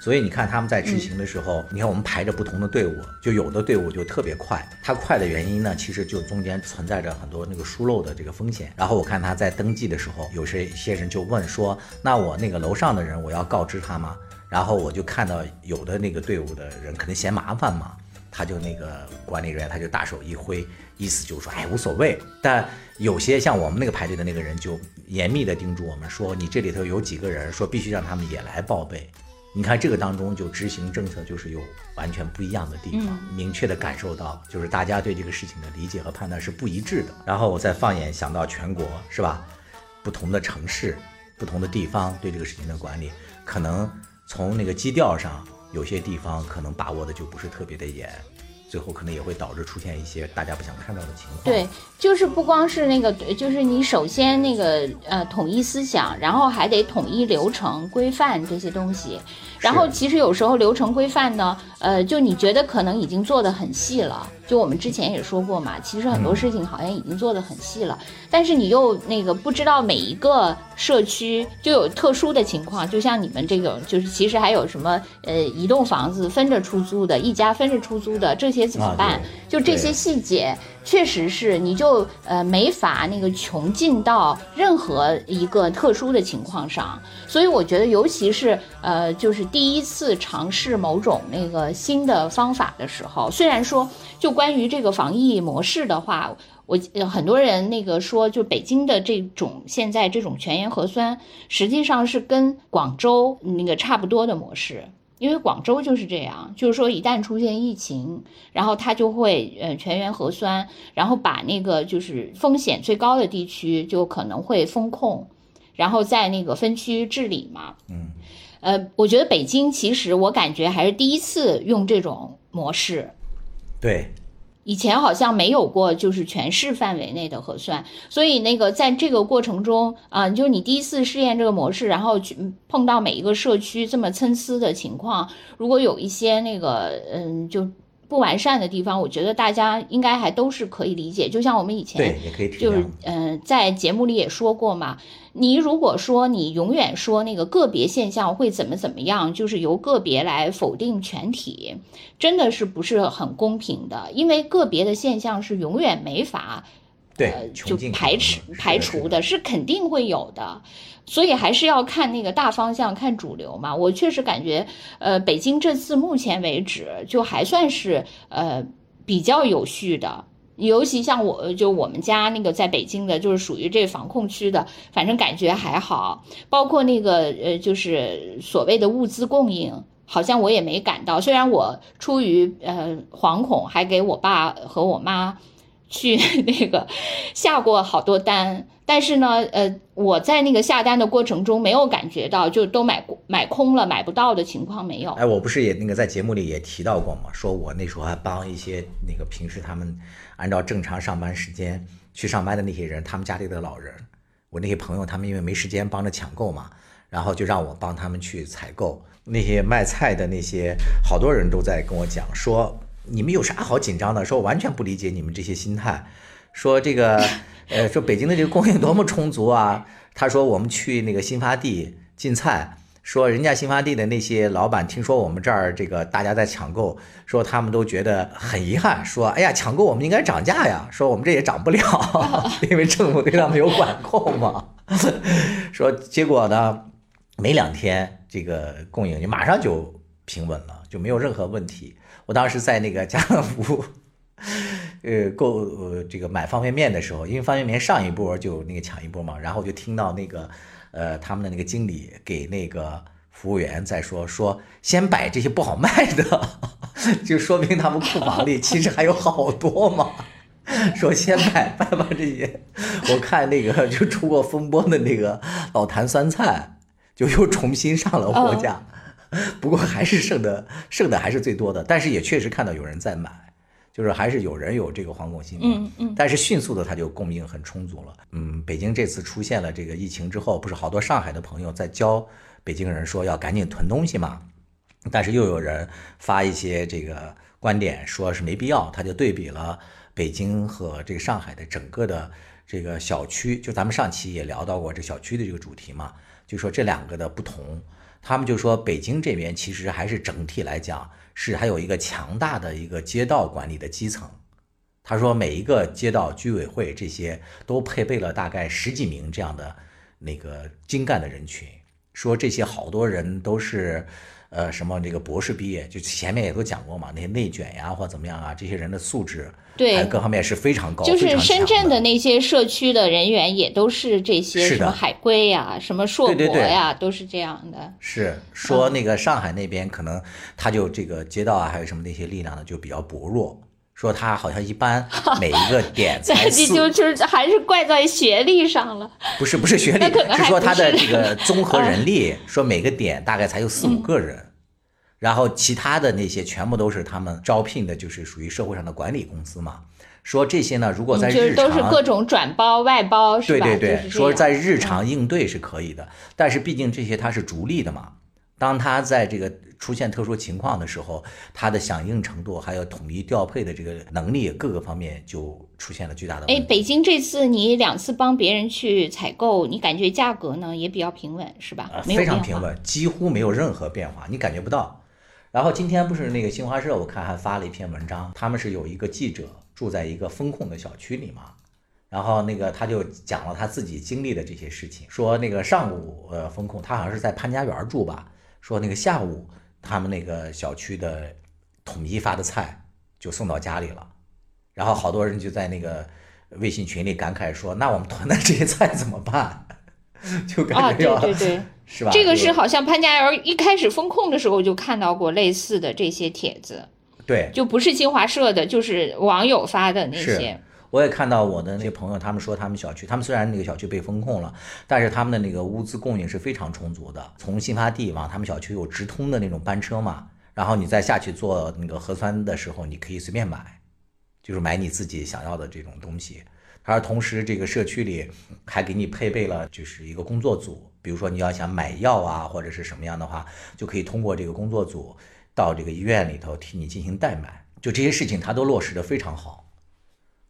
所以你看他们在执行的时候，你看我们排着不同的队伍，就有的队伍就特别快，它快的原因呢，其实就中间存在着很多那个疏漏的这个风险。然后我看他在登记的时候，有些些人就问说，那我那个楼上的人我要告知他吗？然后我就看到有的那个队伍的人可能嫌麻烦嘛，他就那个管理人员他就大手一挥，意思就是说，哎，无所谓。但有些像我们那个排队的那个人就严密的叮嘱我们说，你这里头有几个人，说必须让他们也来报备。你看这个当中就执行政策就是有完全不一样的地方，明确的感受到就是大家对这个事情的理解和判断是不一致的。然后我再放眼想到全国，是吧？不同的城市、不同的地方对这个事情的管理，可能。从那个基调上，有些地方可能把握的就不是特别的严，最后可能也会导致出现一些大家不想看到的情况。对，就是不光是那个，就是你首先那个呃统一思想，然后还得统一流程规范这些东西。然后其实有时候流程规范呢，呃，就你觉得可能已经做得很细了。就我们之前也说过嘛，其实很多事情好像已经做得很细了，但是你又那个不知道每一个社区就有特殊的情况，就像你们这种，就是其实还有什么呃一栋房子分着出租的，一家分着出租的，这些怎么办？就这些细节。确实是，你就呃没法那个穷尽到任何一个特殊的情况上，所以我觉得，尤其是呃就是第一次尝试某种那个新的方法的时候，虽然说就关于这个防疫模式的话，我很多人那个说，就北京的这种现在这种全员核酸，实际上是跟广州那个差不多的模式。因为广州就是这样，就是说一旦出现疫情，然后它就会呃全员核酸，然后把那个就是风险最高的地区就可能会封控，然后在那个分区治理嘛。嗯，呃，我觉得北京其实我感觉还是第一次用这种模式。对。以前好像没有过，就是全市范围内的核酸，所以那个在这个过程中啊，就是你第一次试验这个模式，然后去碰到每一个社区这么参差的情况，如果有一些那个嗯就不完善的地方，我觉得大家应该还都是可以理解。就像我们以前对也可以就是嗯在节目里也说过嘛。你如果说你永远说那个个别现象会怎么怎么样，就是由个别来否定全体，真的是不是很公平的？因为个别的现象是永远没法，对，就排除排除的，是肯定会有的。所以还是要看那个大方向，看主流嘛。我确实感觉，呃，北京这次目前为止就还算是呃比较有序的。尤其像我，就我们家那个在北京的，就是属于这防控区的，反正感觉还好。包括那个呃，就是所谓的物资供应，好像我也没感到。虽然我出于呃惶恐，还给我爸和我妈去 (laughs) 那个下过好多单，但是呢，呃，我在那个下单的过程中没有感觉到就都买买空了、买不到的情况没有。哎，我不是也那个在节目里也提到过吗？说我那时候还帮一些那个平时他们。按照正常上班时间去上班的那些人，他们家里的老人，我那些朋友，他们因为没时间帮着抢购嘛，然后就让我帮他们去采购。那些卖菜的那些好多人都在跟我讲说，你们有啥好紧张的？说我完全不理解你们这些心态。说这个，呃，说北京的这个供应多么充足啊。他说我们去那个新发地进菜。说人家新发地的那些老板听说我们这儿这个大家在抢购，说他们都觉得很遗憾，说哎呀抢购我们应该涨价呀，说我们这也涨不了，(laughs) 因为政府对他们有管控嘛。(laughs) 说结果呢，没两天这个供应就马上就平稳了，就没有任何问题。我当时在那个家乐福，(laughs) 呃购呃这个买方便面的时候，因为方便面上一波就那个抢一波嘛，然后就听到那个。呃，他们的那个经理给那个服务员在说说，先摆这些不好卖的，(laughs) 就说明他们库房里其实还有好多嘛。(laughs) 说先买吧把这些。我看那个就出过风波的那个老坛酸菜，就又重新上了货架，不过还是剩的剩的还是最多的，但是也确实看到有人在买，就是还是有人有这个惶恐心理，嗯嗯但是迅速的它就供应很充足了。嗯，北京这次出现了这个疫情之后，不是好多上海的朋友在教北京人说要赶紧囤东西嘛，但是又有人发一些这个观点，说是没必要，他就对比了北京和这个上海的整个的这个小区，就咱们上期也聊到过这小区的这个主题嘛，就说这两个的不同，他们就说北京这边其实还是整体来讲是还有一个强大的一个街道管理的基层。他说每一个街道居委会这些都配备了大概十几名这样的那个精干的人群，说这些好多人都是，呃，什么这个博士毕业，就前面也都讲过嘛，那些内卷呀或怎么样啊，这些人的素质，对。各方面是非常高，就是深圳的。的那些社区的人员也都是这些什么海归呀、什么硕对对对。博呀，都是这样的。是说那个上海那边可能他就这个街道啊，还有什么那些力量呢，就比较薄弱。说他好像一般 (laughs) 每一个点才这四，就就是还是怪在学历上了。不是不是学历 (laughs) 那可能，是说他的这个综合人力，(laughs) 说每个点大概才有四嗯五个人，然后其他的那些全部都是他们招聘的，就是属于社会上的管理公司嘛。说这些呢，如果在嗯，就是日常都是各种转包、外包，是吧？对对对，说在日常应对是可以的，但是毕竟这些它是逐利的嘛。当他在这个出现特殊情况的时候，它的响应程度还有统一调配的这个能力各个方面就出现了巨大的问哎，题。北京这次你两次帮别人去采购，你感觉价格呢也比较平稳，是吧非常。平稳，几乎没有任何变化，你感觉不到。然后今天不是那个新华社，我看还发了一篇文章，他们是有一个记者住在一个风控的小区里嘛，然后那个他就讲了他自己经历的这些事情，说那个上午呃风控，他好像是在潘家园住吧，说那个下午他们那个小区的统一发的菜就送到家里了，然后好多人就在那个微信群里感慨说，那我们囤的这些菜怎么办？(laughs) 就啊，对感觉要、对对，(laughs) 是吧？这个是好像潘家园一开始封控的时候就看到过类似的这些帖子，对，就不是新华社的，就是网友发的那些。我也看到我的那些朋友，他们说他们小区，他们虽然那个小区被封控了，但是他们的那个物资供应是非常充足的。从新发地往他们小区有直通的那种班车嘛，然后你再下去做那个核酸的时候，你可以随便买，就是买你自己想要的这种东西。而同时，这个社区里还给你配备了就是一个工作组，比如说你要想买药啊或者是什么样的话，就可以通过这个工作组到这个医院里头替你进行代买。就这些事情，他都落实的非常好。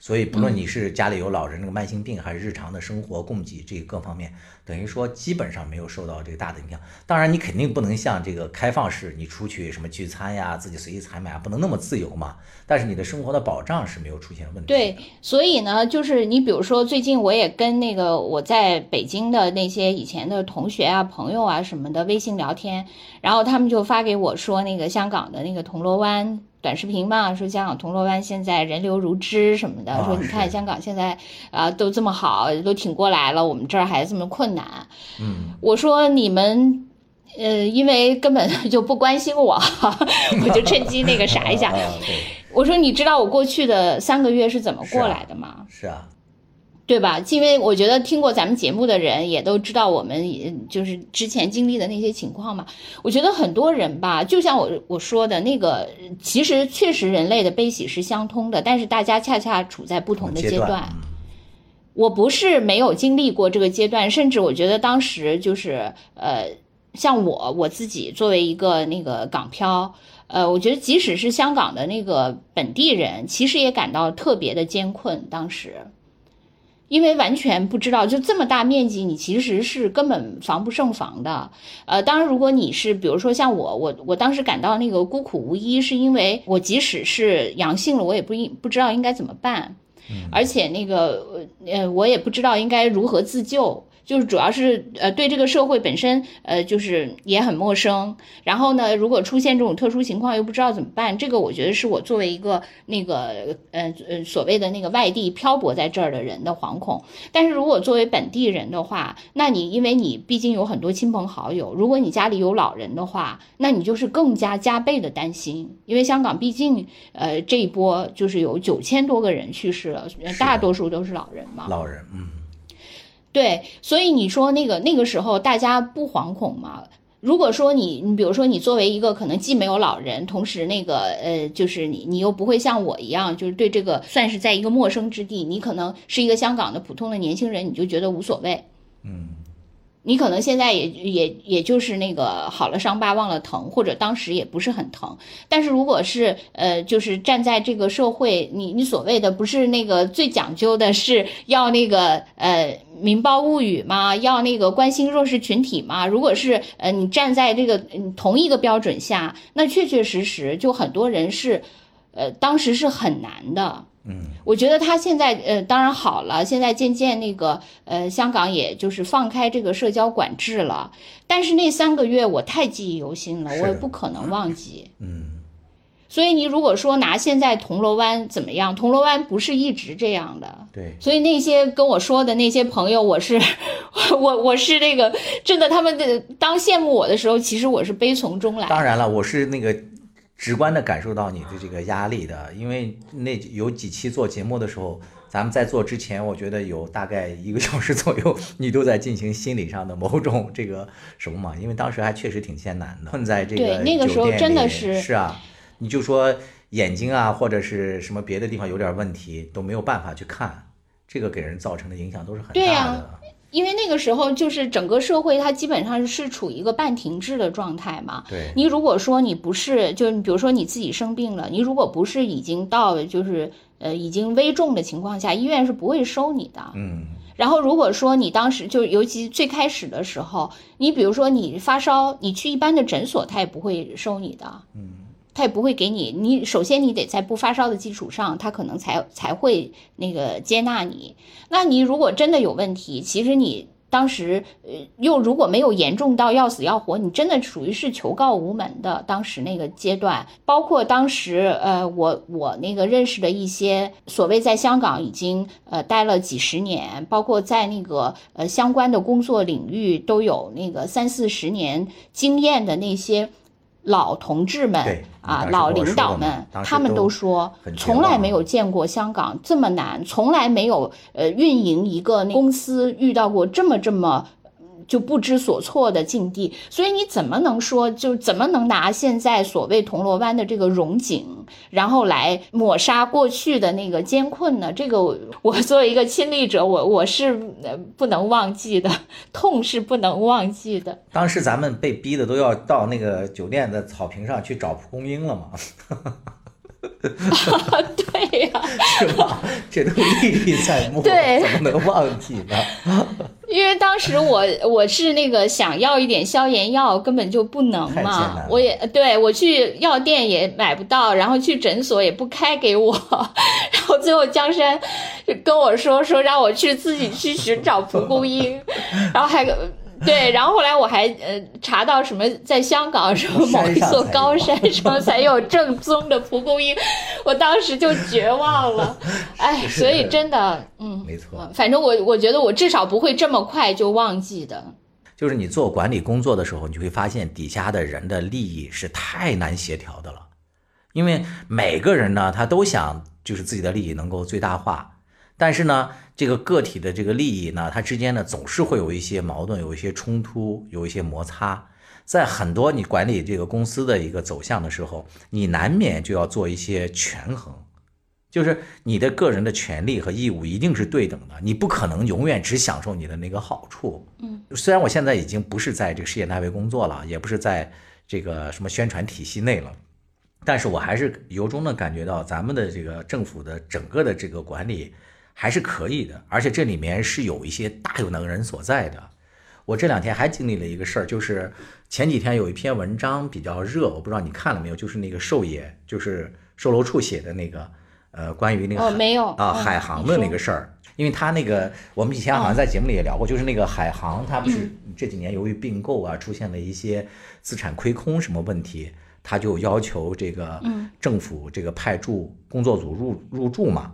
所以，不论你是家里有老人这个慢性病，还是日常的生活供给这各方面，等于说基本上没有受到这个大的影响。当然，你肯定不能像这个开放式，你出去什么聚餐呀，自己随意采买啊，不能那么自由嘛。但是你的生活的保障是没有出现问题。对，所以呢，就是你比如说，最近我也跟那个我在北京的那些以前的同学啊、朋友啊什么的微信聊天，然后他们就发给我说，那个香港的那个铜锣湾短视频嘛，说香港铜锣湾现在人流如织什么的，啊说你看香港现在啊、都这么好，都挺过来了，我们这儿还这么困难。嗯，我说你们。呃，因为根本 (laughs) 就不关心我，(laughs) 我就趁机那个 (laughs) 啥一下。我说你知道我过去的三个月是怎么过来的吗？是啊，对吧？因为我觉得听过咱们节目的人也都知道我们就是之前经历的那些情况嘛。我觉得很多人吧，就像我我说的那个，其实确实人类的悲喜是相通的，但是大家恰恰处在不同的阶阶段。嗯我不是没有经历过这个阶段，甚至我觉得当时就是呃，像我我自己作为一个那个港漂，呃，我觉得即使是香港的那个本地人，其实也感到特别的艰困。当时，因为完全不知道，就这么大面积，你其实是根本防不胜防的。呃，当然，如果你是比如说像我，我我当时感到那个孤苦无依，是因为我即使是阳性了，我也不应不知道应该怎么办。而且那个呃，我也不知道应该如何自救。就是主要是呃对这个社会本身呃就是也很陌生。然后呢，如果出现这种特殊情况又不知道怎么办，这个我觉得是我作为一个那个呃呃所谓的那个外地漂泊在这儿的人的惶恐。但是如果作为本地人的话，那你因为你毕竟有很多亲朋好友，如果你家里有老人的话，那你就是更加加倍的担心，因为香港毕竟呃这一波就是有九千多个人去世了，大多数都是老人嘛。老人，嗯。对，所以你说那个那个时候大家不惶恐吗？如果说你，你比如说你作为一个可能既没有老人，同时那个呃，就是你你又不会像我一样，就是对这个算是在一个陌生之地，你可能是一个香港的普通的年轻人，你就觉得无所谓。嗯。你可能现在也也也就是那个好了伤疤忘了疼，或者当时也不是很疼。但是如果是呃，就是站在这个社会，你你所谓的不是那个最讲究的是要那个呃民胞物语吗？要那个关心弱势群体吗？如果是呃你站在这个同一个标准下，那确确实实就很多人是，呃当时是很难的。嗯，我觉得他现在呃，当然好了，现在渐渐那个呃，香港也就是放开这个社交管制了。但是那三个月我太记忆犹新了，我也不可能忘记。嗯，所以你如果说拿现在铜锣湾怎么样，铜锣湾不是一直这样的。对。所以那些跟我说的那些朋友，我是 (laughs) 我我是那个真的，他们的当羡慕我的时候，其实我是悲从中来。当然了，我是那个。直观的感受到你的这个压力的，因为那有几期做节目的时候，咱们在做之前，我觉得有大概一个小时左右，你都在进行心理上的某种这个什么嘛，(laughs) 因为当时还确实挺艰难的，困在 (laughs) 这个对那个时候真的是是啊，你就说眼睛啊或者是什么别的地方有点问题都没有办法去看，这个给人造成的影响都是很大的。因为那个时候就是整个社会它基本上是处于一个半停滞的状态嘛。对。你如果说你不是，就比如说你自己生病了，你如果不是已经到就是呃已经危重的情况下，医院是不会收你的。嗯。然后如果说你当时就尤其最开始的时候，你比如说你发烧，你去一般的诊所，他也不会收你的。嗯。他也不会给你，你首先你得在不发烧的基础上，他可能才才会那个接纳你。那你如果真的有问题，其实你当时呃又如果没有严重到要死要活，你真的属于是求告无门的。当时那个阶段，包括当时呃我我那个认识的一些所谓在香港已经呃待了几十年，包括在那个呃相关的工作领域都有那个三四十年经验的那些。老同志们啊，老领导们，他们都说，从来没有见过香港这么难，从来没有呃运营一个公司遇到过这么这么。就不知所措的境地，所以你怎么能说，就怎么能拿现在所谓铜锣湾的这个荣景，然后来抹杀过去的那个艰困呢？这个我作为一个亲历者，我我是不能忘记的，痛是不能忘记的。当时咱们被逼的都要到那个酒店的草坪上去找蒲公英了嘛。(laughs) (laughs) 对呀，是吧？这都历历在目，对，怎么能忘记呢？(laughs) 因为当时我我是那个想要一点消炎药，根本就不能嘛。我也对我去药店也买不到，然后去诊所也不开给我，(laughs) 然后最后江山跟我说说让我去自己去寻找蒲公英，然后还。(laughs) 对，然后后来我还呃查到什么，在香港什么某一座高山上才有正宗的蒲公英，我当时就绝望了，(laughs) 哎，所以真的，嗯，没错，反正我我觉得我至少不会这么快就忘记的。就是你做管理工作的时候，你会发现底下的人的利益是太难协调的了，因为每个人呢，他都想就是自己的利益能够最大化。但是呢，这个个体的这个利益呢，它之间呢总是会有一些矛盾，有一些冲突，有一些摩擦。在很多你管理这个公司的一个走向的时候，你难免就要做一些权衡，就是你的个人的权利和义务一定是对等的，你不可能永远只享受你的那个好处。嗯，虽然我现在已经不是在这个事业单位工作了，也不是在这个什么宣传体系内了，但是我还是由衷的感觉到咱们的这个政府的整个的这个管理。还是可以的，而且这里面是有一些大有能人所在的。我这两天还经历了一个事儿，就是前几天有一篇文章比较热，我不知道你看了没有，就是那个寿爷，就是售楼处写的那个，呃，关于那个哦没有啊嗯海航的那个事儿，因为他那个我们以前好像在节目里也聊过，就是那个海航，他不是这几年由于并购啊出现了一些资产亏空什么问题，他就要求这个政府这个派驻工作组入入驻嘛。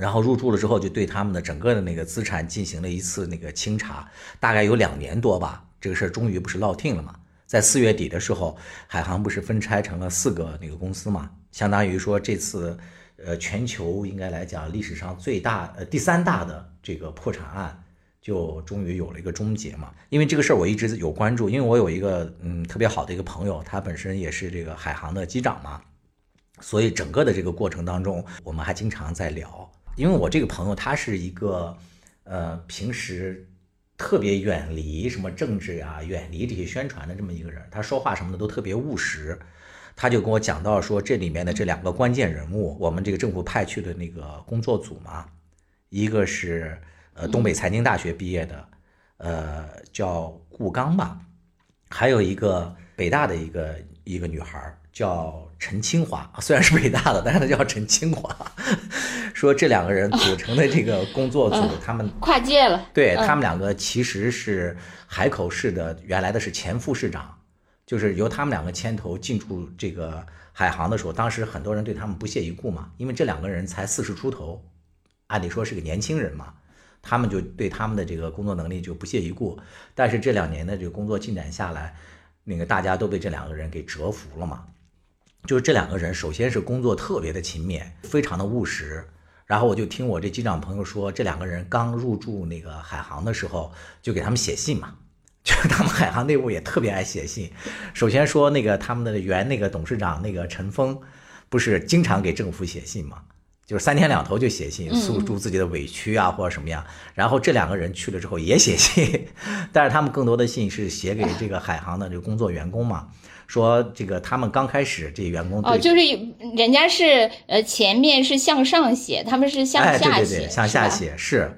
然后入住了之后，就对他们的整个的那个资产进行了一次那个清查，大概有两年多吧。这个事儿终于不是落定了嘛？在四月底的时候，海航不是分拆成了四个那个公司嘛？相当于说这次，呃，全球应该来讲历史上最大呃第三大的这个破产案，就终于有了一个终结嘛。因为这个事儿我一直有关注，因为我有一个嗯特别好的一个朋友，他本身也是这个海航的机长嘛。所以整个的这个过程当中，我们还经常在聊。因为我这个朋友他是一个，呃，平时特别远离什么政治啊，远离这些宣传的这么一个人，他说话什么的都特别务实。他就跟我讲到说，这里面的这两个关键人物，我们这个政府派去的那个工作组嘛，一个是呃东北财经大学毕业的，呃叫顾刚吧，还有一个北大的一个一个女孩叫陈清华，(laughs) 虽然是北大的，但是他叫陈清华。(laughs) 说这两个人组成的这个工作组，他们跨界了，对嗯他们两个其实是海口市的原来的是前副市长，就是由他们两个牵头进驻这个海航的时候，当时很多人对他们不屑一顾嘛，因为这两个人才四十出头，按理说是个年轻人嘛，他们就对他们的这个工作能力就不屑一顾。但是这两年的这个工作进展下来，那个大家都被这两个人给折服了嘛。就是这两个人，首先是工作特别的勤勉，非常的务实。然后我就听我这机长朋友说，这两个人刚入驻那个海航的时候，就给他们写信嘛，就是他们海航内部也特别爱写信。首先说那个他们的原那个董事长那个陈峰，不是经常给政府写信嘛，就是三天两头就写信，诉诸自己的委屈啊或者什么样。然后这两个人去了之后也写信，(laughs) 但是他们更多的信是写给这个海航的这个工作员工嘛。说这个他们刚开始这员工对哦，就是人家是呃前面是向上写，他们是向哎，下写，对对对，向下。写是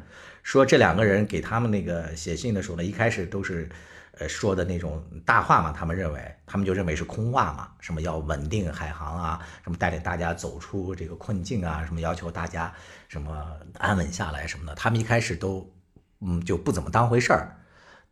说这两个人给他们那个写信的时候呢，一开始都是呃说的那种大话嘛，他们认为他们就认为是空话嘛，什么要稳定海航啊，什么带领大家走出这个困境啊，什么要求大家什么安稳下来什么的，他们一开始都嗯就不怎么当回事儿。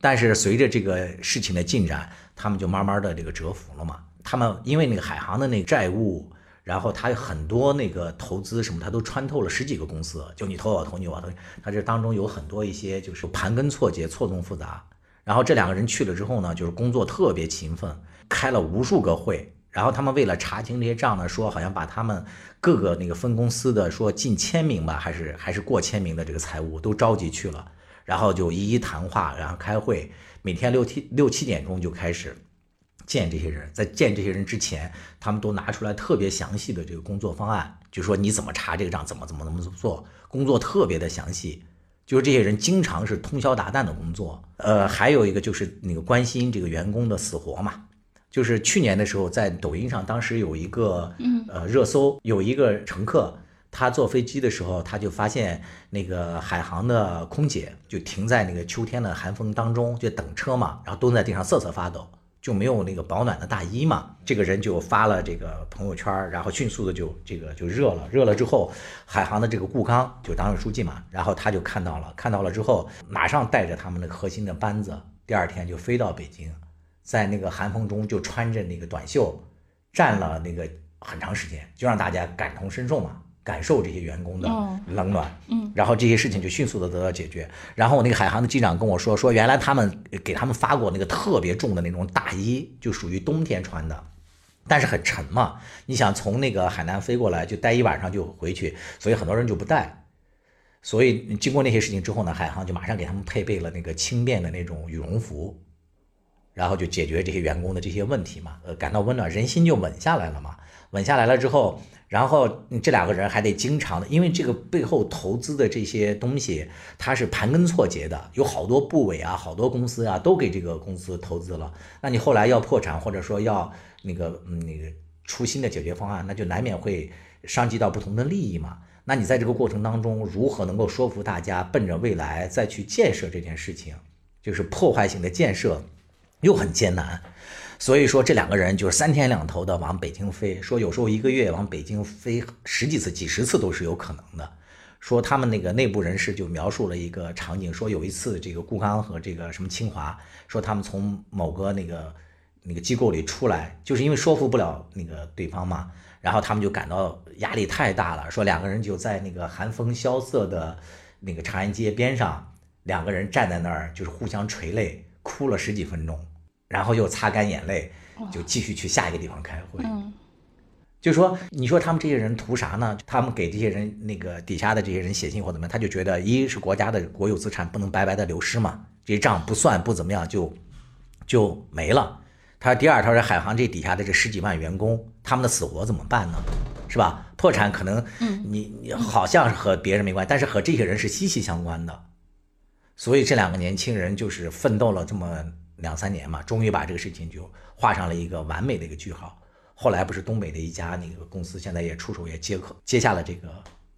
但是随着这个事情的进展，他们就慢慢的这个折服了嘛。他们因为那个海航的那个债务，然后他有很多那个投资什么，他都穿透了十几个公司，就你投我投你我投，他这当中有很多一些就是盘根错节、错综复杂。然后这两个人去了之后呢，就是工作特别勤奋，开了无数个会。然后他们为了查清这些账呢，说好像把他们各个那个分公司的说近千名吧，还是还是过千名的这个财务都召集去了。然后就一一谈话，然后开会，每天六七六七点钟就开始见这些人。在见这些人之前，他们都拿出来特别详细的这个工作方案，就说你怎么查这个账，怎么怎么怎么做，工作特别的详细。就是这些人经常是通宵达旦的工作。呃，还有一个就是那个关心这个员工的死活嘛。就是去年的时候，在抖音上，当时有一个呃热搜，有一个乘客。他坐飞机的时候，他就发现那个海航的空姐就停在那个秋天的寒风当中，就等车嘛，然后蹲在地上瑟瑟发抖，就没有那个保暖的大衣嘛。这个人就发了这个朋友圈，然后迅速的就这个就热了，热了之后，海航的这个顾刚就党委书记嘛，然后他就看到了，看到了之后，马上带着他们那个核心的班子，第二天就飞到北京，在那个寒风中就穿着那个短袖，站了那个很长时间，就让大家感同身受嘛。感受这些员工的冷暖，嗯，然后这些事情就迅速的得到解决。然后我那个海航的机长跟我说，说原来他们给他们发过那个特别重的那种大衣，就属于冬天穿的，但是很沉嘛。你想从那个海南飞过来就待一晚上就回去，所以很多人就不带。所以经过那些事情之后呢，海航就马上给他们配备了那个轻便的那种羽绒服，然后就解决这些员工的这些问题嘛，呃，感到温暖，人心就稳下来了嘛。稳下来了之后。然后这两个人还得经常的，因为这个背后投资的这些东西，它是盘根错节的，有好多部委啊，好多公司啊，都给这个公司投资了。那你后来要破产，或者说要那个嗯那个出新的解决方案，那就难免会伤及到不同的利益嘛。那你在这个过程当中，如何能够说服大家奔着未来再去建设这件事情，就是破坏性的建设，又很艰难。所以说这两个人就是三天两头的往北京飞，说有时候一个月往北京飞十几次、几十次都是有可能的。说他们那个内部人士就描述了一个场景，说有一次这个顾刚和这个什么清华，说他们从某个那个那个机构里出来，就是因为说服不了那个对方嘛，然后他们就感到压力太大了，说两个人就在那个寒风萧瑟的那个长安街边上，两个人站在那儿就是互相垂泪，哭了十几分钟，然后又擦干眼泪，就继续去下一个地方开会。就说你说他们这些人图啥呢？他们给这些人那个底下的这些人写信或怎么样，他就觉得一是国家的国有资产不能白白的流失嘛，这些账不算不怎么样就就没了。他说第二，他说海航这底下的这十几万员工，他们的死活怎么办呢？是吧？破产可能你你好像是和别人没关系，但是和这些人是息息相关的。所以这两个年轻人就是奋斗了这么两三年嘛，终于把这个事情就画上了一个完美的一个句号。后来不是东北的一家那个公司，现在也出手也接可接下了这个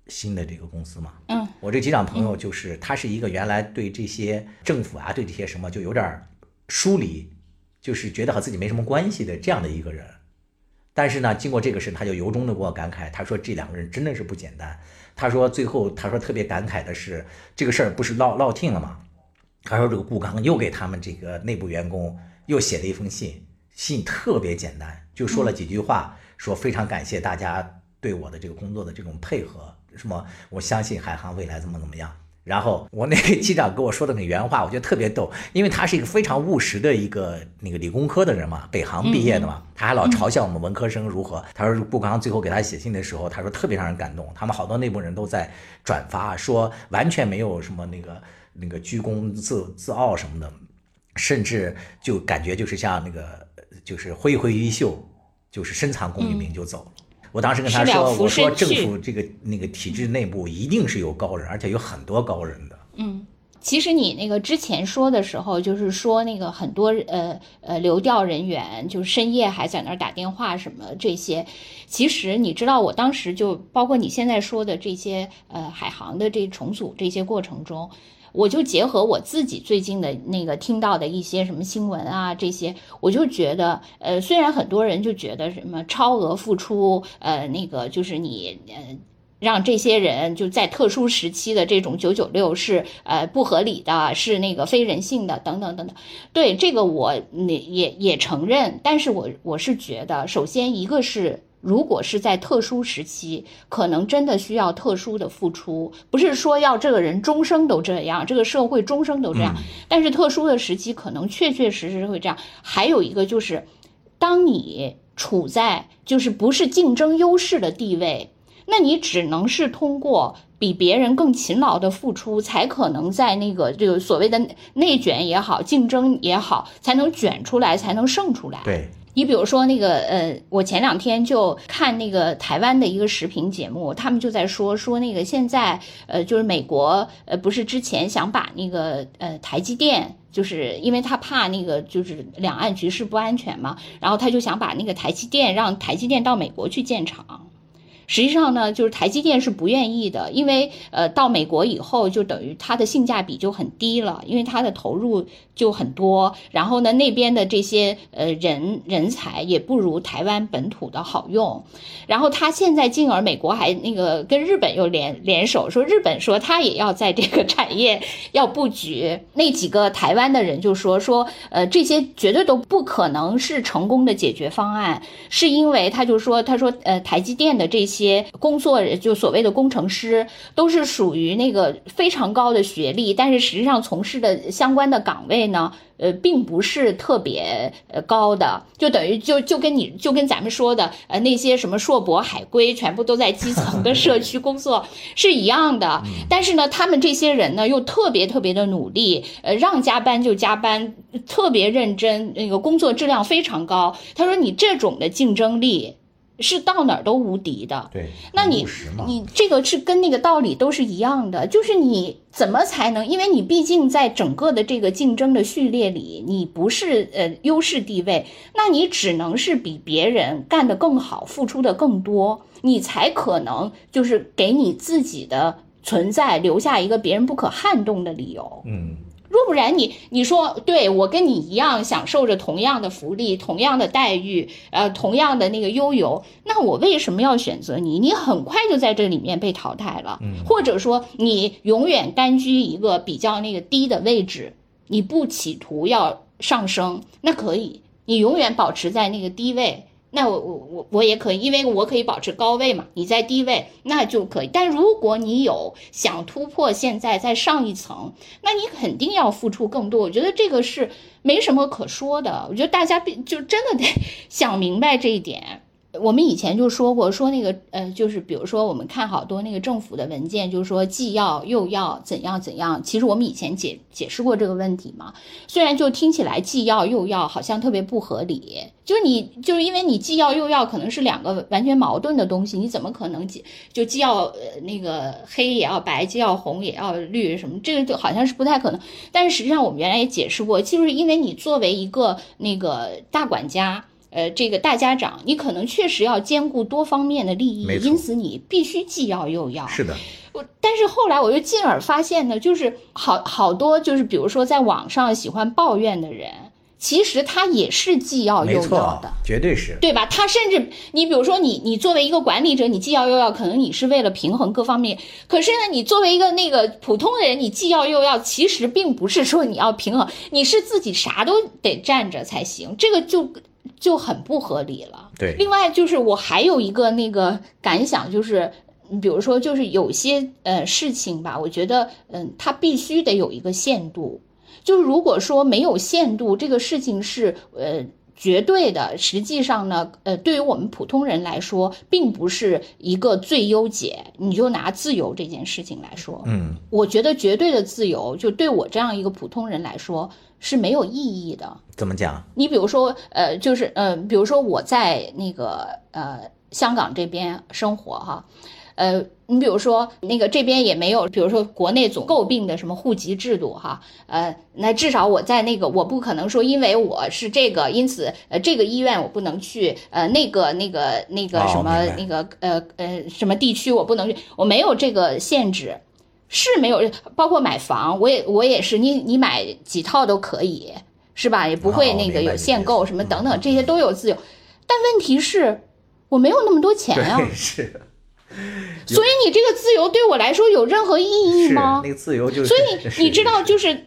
新的这个公司嘛。嗯，我这机长朋友就是他是一个原来对这些政府啊，对这些什么就有点疏离，就是觉得和自己没什么关系的这样的一个人。但是呢，经过这个事，他就由衷的给我感慨，他说这两个人真的是不简单。他说最后他说特别感慨的是这个事儿不是落落听了吗？他说这个顾刚又给他们这个内部员工又写了一封信。信特别简单，就说了几句话，说非常感谢大家对我的这个工作的这种配合，什么我相信海航未来怎么怎么样。然后我那个机长跟我说的那原话，我觉得特别逗，因为他是一个非常务实的一个那个理工科的人嘛，北航毕业的嘛，他还老嘲笑我们文科生如何。他说顾刚最后给他写信的时候，他说特别让人感动，他们好多内部人都在转发，说完全没有什么那个那个居功自自傲什么的，甚至就感觉就是像那个。就是挥挥衣袖，就是深藏功与名就走了。我当时跟他说：“我说政府这个那个体制内部一定是有高人，而且有很多高人的。”嗯，其实你那个之前说的时候，就是说那个很多呃呃流调人员，就深夜还在那儿打电话什么这些。其实你知道，我当时就包括你现在说的这些呃海航的这重组这些过程中。我就结合我自己最近的那个听到的一些什么新闻啊，这些我就觉得，呃，虽然很多人就觉得什么超额付出，呃，那个就是你，呃，让这些人就在特殊时期的这种九九六是呃不合理的，是那个非人性的，等等等等。对这个我也也也承认，但是我我是觉得，首先一个是。如果是在特殊时期，可能真的需要特殊的付出，不是说要这个人终生都这样，这个社会终生都这样。但是特殊的时期，可能确确实实会这样。还有一个就是，当你处在就是不是竞争优势的地位，那你只能是通过比别人更勤劳的付出，才可能在那个这个所谓的内卷也好，竞争也好，才能卷出来，才能胜出来。对。你比如说那个呃，我前两天就看那个台湾的一个视频节目，他们就在说说那个现在呃，就是美国呃，不是之前想把那个呃台积电，就是因为他怕那个就是两岸局势不安全嘛，然后他就想把那个台积电让台积电到美国去建厂。实际上呢，就是台积电是不愿意的，因为呃，到美国以后就等于它的性价比就很低了，因为它的投入就很多，然后呢，那边的这些呃人人才也不如台湾本土的好用，然后他现在进而美国还那个跟日本又联联手，说日本说他也要在这个产业要布局，那几个台湾的人就说说呃这些绝对都不可能是成功的解决方案，是因为他就说他说呃台积电的这些。些工作就所谓的工程师都是属于那个非常高的学历，但是实际上从事的相关的岗位呢，呃，并不是特别呃高的，就等于就就跟你就跟咱们说的呃那些什么硕博海归，全部都在基层的社区工作是一样的。但是呢，他们这些人呢又特别特别的努力，呃，让加班就加班，特别认真，那个工作质量非常高。他说：“你这种的竞争力。”是到哪儿都无敌的，对，那你你这个是跟那个道理都是一样的，就是你怎么才能？因为你毕竟在整个的这个竞争的序列里，你不是呃优势地位，那你只能是比别人干得更好，付出的更多，你才可能就是给你自己的存在留下一个别人不可撼动的理由。嗯，若不然你你说对我跟你一样享受着同样的福利、同样的待遇，呃，同样的那个悠游，那我为什么要选择你？你很快就在这里面被淘汰了，或者说你永远甘居一个比较那个低的位置，你不企图要上升，那可以，你永远保持在那个低位。那我我我我也可以，因为我可以保持高位嘛。你在低位，那就可以。但如果你有想突破，现在再上一层，那你肯定要付出更多。我觉得这个是没什么可说的。我觉得大家必就真的得 (laughs) 想明白这一点。我们以前就说过，说那个呃，就是比如说我们看好多那个政府的文件，就是说既要又要怎样怎样。其实我们以前解解释过这个问题嘛。虽然就听起来既要又要好像特别不合理，就是你就是因为你既要又要可能是两个完全矛盾的东西，你怎么可能既就既要呃那个黑也要白，既要红也要绿什么？这个就好像是不太可能。但是实际上我们原来也解释过，就是因为你作为一个那个大管家。呃，这个大家长，你可能确实要兼顾多方面的利益，因此你必须既要又要。是的，我但是后来我又进而发现呢，就是好好多就是比如说在网上喜欢抱怨的人，其实他也是既要又要的，绝对是对吧？他甚至你比如说你你作为一个管理者，你既要又要，可能你是为了平衡各方面。可是呢，你作为一个那个普通的人，你既要又要，其实并不是说你要平衡，你是自己啥都得占着才行。这个就。就很不合理了。对，另外就是我还有一个那个感想，就是比如说，就是有些呃事情吧，我觉得嗯，它必须得有一个限度。就是如果说没有限度，这个事情是呃绝对的，实际上呢，呃，对于我们普通人来说，并不是一个最优解。你就拿自由这件事情来说，嗯，我觉得绝对的自由，就对我这样一个普通人来说。是没有意义的。怎么讲？你比如说，呃，就是呃，比如说我在那个呃香港这边生活哈，呃，你比如说那个这边也没有，比如说国内总诟病的什么户籍制度哈，呃，那至少我在那个我不可能说因为我是这个，因此呃这个医院我不能去，呃那个那个那个什么那个呃呃什么地区我不能去，我没有这个限制。是没有，包括买房，我也我也是，你你买几套都可以，是吧？也不会那个有限购什么等等，这些都有自由。但问题是，我没有那么多钱啊。是。所以你这个自由对我来说有任何意义吗？那个自由就是。所以你知道，就是。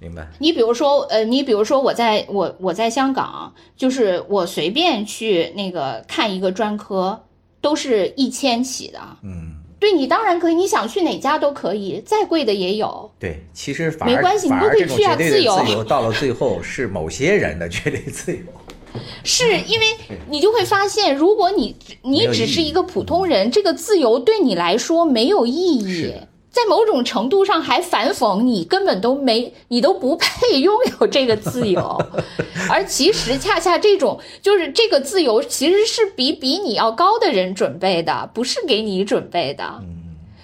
明白。你比如说，呃，你比如说，我在我我在香港，就是我随便去那个看一个专科，都是一千起的。嗯。对你当然可以，你想去哪家都可以，再贵的也有。对，其实没关系，你都可以去啊，自由。自由到了最后是某些人的绝对自由。(laughs) 是因为你就会发现，如果你你只是一个普通人，这个自由对你来说没有意义。在某种程度上还反讽你根本都没，你都不配拥有这个自由，(laughs) 而其实恰恰这种就是这个自由其实是比比你要高的人准备的，不是给你准备的。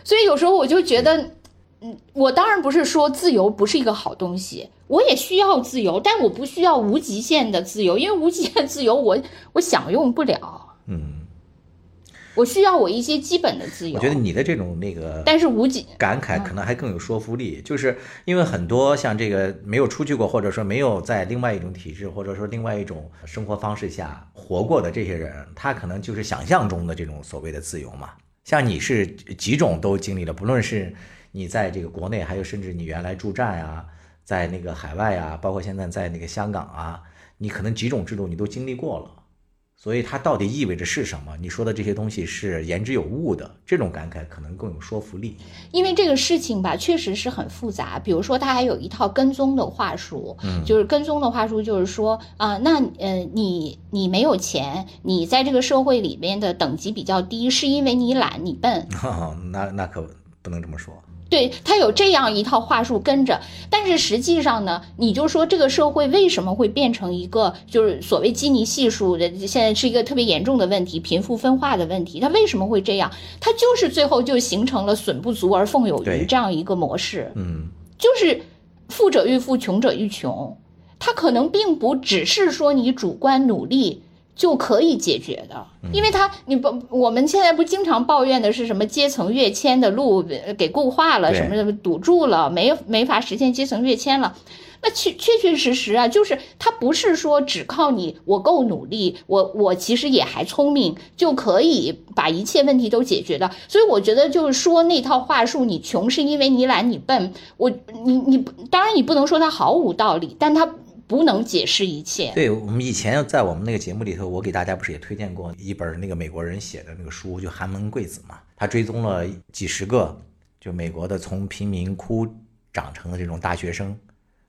所以有时候我就觉得，嗯，我当然不是说自由不是一个好东西，我也需要自由，但我不需要无极限的自由，因为无极限自由我我享用不了。嗯。我需要我一些基本的自由。我觉得你的这种那个，但是无几感慨可能还更有说服力，就是因为很多像这个没有出去过，或者说没有在另外一种体制，或者说另外一种生活方式下活过的这些人，他可能就是想象中的这种所谓的自由嘛。像你是几种都经历了，不论是你在这个国内，还有甚至你原来驻站啊，在那个海外啊，包括现在在那个香港啊，你可能几种制度你都经历过了。所以它到底意味着是什么？你说的这些东西是言之有物的，这种感慨可能更有说服力。因为这个事情吧，确实是很复杂。比如说，它还有一套跟踪的话术，嗯，就是跟踪的话术，就是说啊，那呃，你你没有钱，你在这个社会里面的等级比较低，是因为你懒，你笨。(laughs) 那那可不能这么说。对他有这样一套话术跟着，但是实际上呢，你就说这个社会为什么会变成一个就是所谓基尼系数的，现在是一个特别严重的问题，贫富分化的问题，它为什么会这样？它就是最后就形成了损不足而奉有余这样一个模式。嗯，就是富者愈富，穷者愈穷。它可能并不只是说你主观努力就可以解决的，因为他你不我们现在不经常抱怨的是什么阶层跃迁的路呃给固化了，对什么堵住了，没没法实现阶层跃迁了。那确确确实实啊，就是他不是说只靠你我够努力，我我其实也还聪明就可以把一切问题都解决的。所以我觉得就是说那套话术，你穷是因为你懒你笨，我你你当然你不能说他毫无道理，但它不能解释一切。对我们以前在我们那个节目里头，我给大家不是也推荐过一本那个美国人写的那个书，就《寒门贵子》嘛，他追踪了几十个就美国的从贫民窟长成的这种大学生，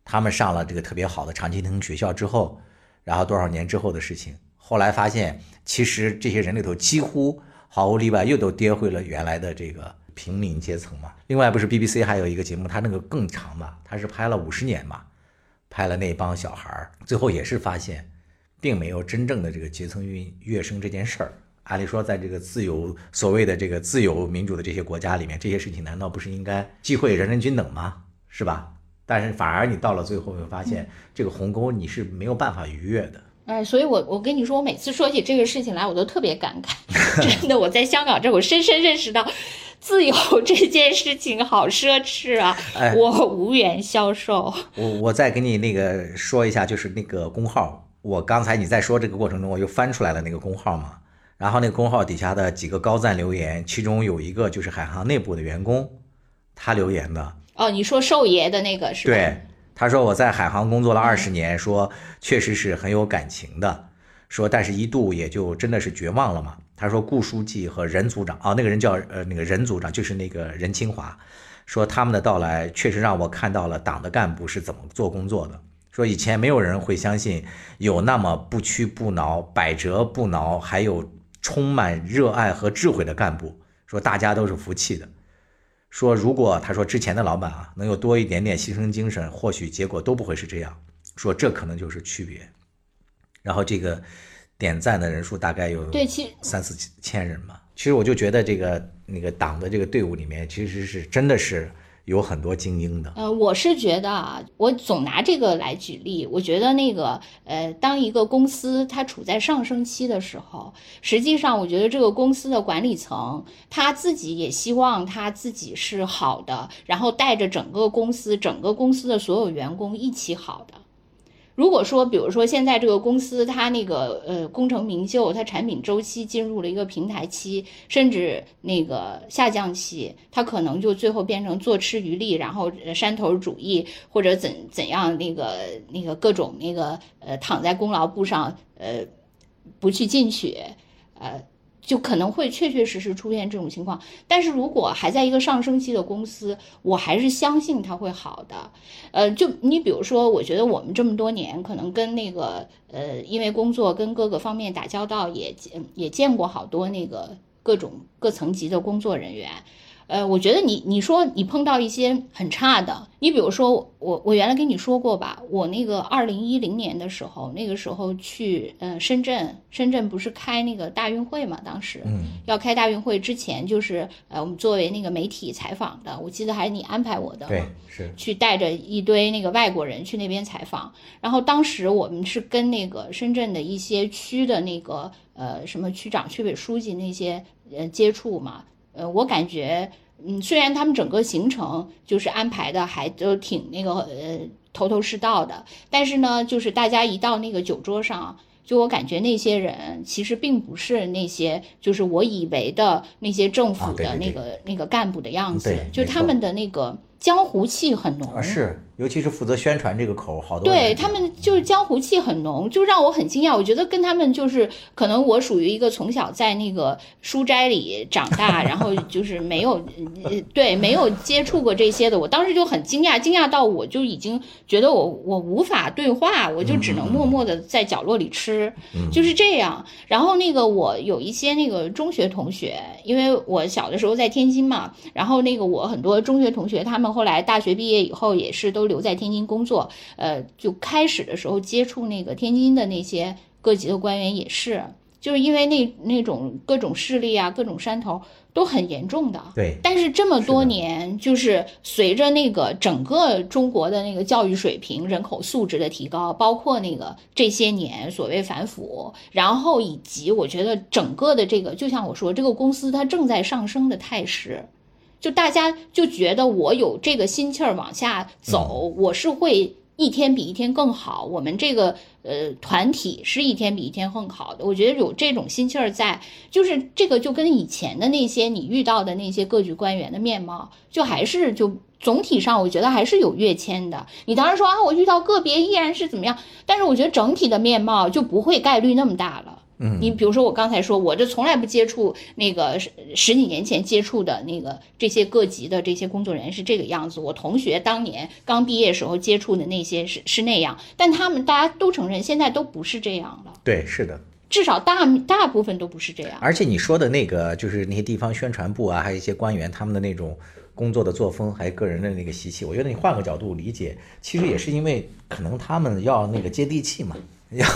他们上了这个特别好的常青藤学校之后，然后多少年之后的事情，后来发现其实这些人里头几乎毫无例外又都跌回了原来的这个平民阶层嘛。另外不是 BBC 还有一个节目，它那个更长嘛，它是拍了五十年嘛。拍了那帮小孩儿，最后也是发现，并没有真正的这个阶层跃跃升这件事儿。按理说，在这个自由所谓的这个自由民主的这些国家里面，这些事情难道不是应该机会人人均等吗？是吧？但是反而你到了最后，会发现这个鸿沟你是没有办法逾越的。哎，所以我我跟你说，我每次说起这个事情来，我都特别感慨。(laughs) 真的，我在香港这，我深深认识到，自由 (laughs) 这件事情好奢侈啊，哎我无缘消受。我我再给你那个说一下，就是那个工号，我刚才你在说这个过程中，我又翻出来了那个工号嘛，然后那个工号底下的几个高赞留言，其中有一个就是海航内部的员工，他留言的，哦，你说寿爷的那个是吧？对，他说我在海航工作了二十年，说确实是很有感情的，说但是一度也就真的是绝望了嘛。他说顾书记和任组长啊、那个人叫呃那个任组长，就是那个任清华，说他们的到来确实让我看到了党的干部是怎么做工作的。说以前没有人会相信有那么不屈不挠、百折不挠，还有充满热爱和智慧的干部。说大家都是服气的。说如果他说之前的老板啊能有多一点点牺牲精神，或许结果都不会是这样。说这可能就是区别。然后这个点赞的人数大概有对，其实三四千人嘛。其实我就觉得这个那个党的这个队伍里面，其实是真的是有很多精英的。呃，我是觉得啊，我总拿这个来举例。我觉得那个呃，当一个公司它处在上升期的时候，实际上我觉得这个公司的管理层他自己也希望他自己是好的，然后带着整个公司、整个公司的所有员工一起好的。如果说，比如说现在这个公司它那个呃功成名就，它产品周期进入了一个平台期，甚至那个下降期，它可能就最后变成坐吃渔利，然后山头主义或者怎怎样那个那个各种那个呃躺在功劳簿上呃不去进取，呃。就可能会确确实实出现这种情况，但是如果还在一个上升期的公司，我还是相信它会好的。呃，就你比如说，我觉得我们这么多年，可能跟那个呃，因为工作跟各个方面打交道，也见也见过好多那个各种各层级的工作人员。呃，我觉得你你说你碰到一些很差的，你比如说我我原来跟你说过吧，我那个二零一零年的时候，那个时候去呃深圳，深圳不是开那个大运会嘛，当时嗯，要开大运会之前，就是呃我们作为那个媒体采访的，我记得还是你安排我的，对，是去带着一堆那个外国人去那边采访，然后当时我们是跟那个深圳的一些区的那个呃什么区长、区委书记那些呃接触嘛，呃，我感觉嗯，虽然他们整个行程就是安排的还都挺那个呃头头是道的，但是呢，就是大家一到那个酒桌上。就我感觉那些人其实并不是那些，就是我以为的那些政府的那个、那个干部的样子对，就他们的那个江湖气很浓。啊，是，尤其是负责宣传这个口，好多对他们就是江湖气很浓，就让我很惊讶。我觉得跟他们就是可能我属于一个从小在那个书斋里长大，(laughs) 然后就是没有呃对没有接触过这些的，我当时就很惊讶，惊讶到我就已经觉得我我无法对话，我就只能默默的在角落里吃，就是这样。然后那个我有一些那个中学同学，因为我小的时候在天津嘛，然后那个我很多中学同学，他们后来大学毕业以后也是都留在天津工作，呃，就开始的时候接触那个天津的那些各级的官员也是。就是因为那那种各种势力啊，各种山头都很严重的。对，但是这么多年，就是随着那个整个中国的那个教育水平、人口素质的提高，包括那个这些年所谓反腐，然后以及我觉得整个的这个，就像我说，这个公司它正在上升的态势。就大家就觉得我有这个心气儿往下走，我是会一天比一天更好。我们这个呃团体是一天比一天更好的。我觉得有这种心气儿在，就是这个就跟以前的那些你遇到的那些各局官员的面貌，就还是就总体上我觉得还是有跃迁的。你当然说啊，我遇到个别依然是怎么样，但是我觉得整体的面貌就不会概率那么大了。嗯，你比如说我刚才说，我这从来不接触那个十十几年前接触的那个这些各级的这些工作人员是这个样子，我同学当年刚毕业时候接触的那些是是那样，但他们大家都承认现在都不是这样了，对，是的。至少大大部分都不是这样。而且你说的那个，就是那些地方宣传部啊，还有一些官员他们的那种工作的作风，还有个人的那个习气，我觉得你换个角度理解，其实也是因为可能他们要那个接地气嘛，要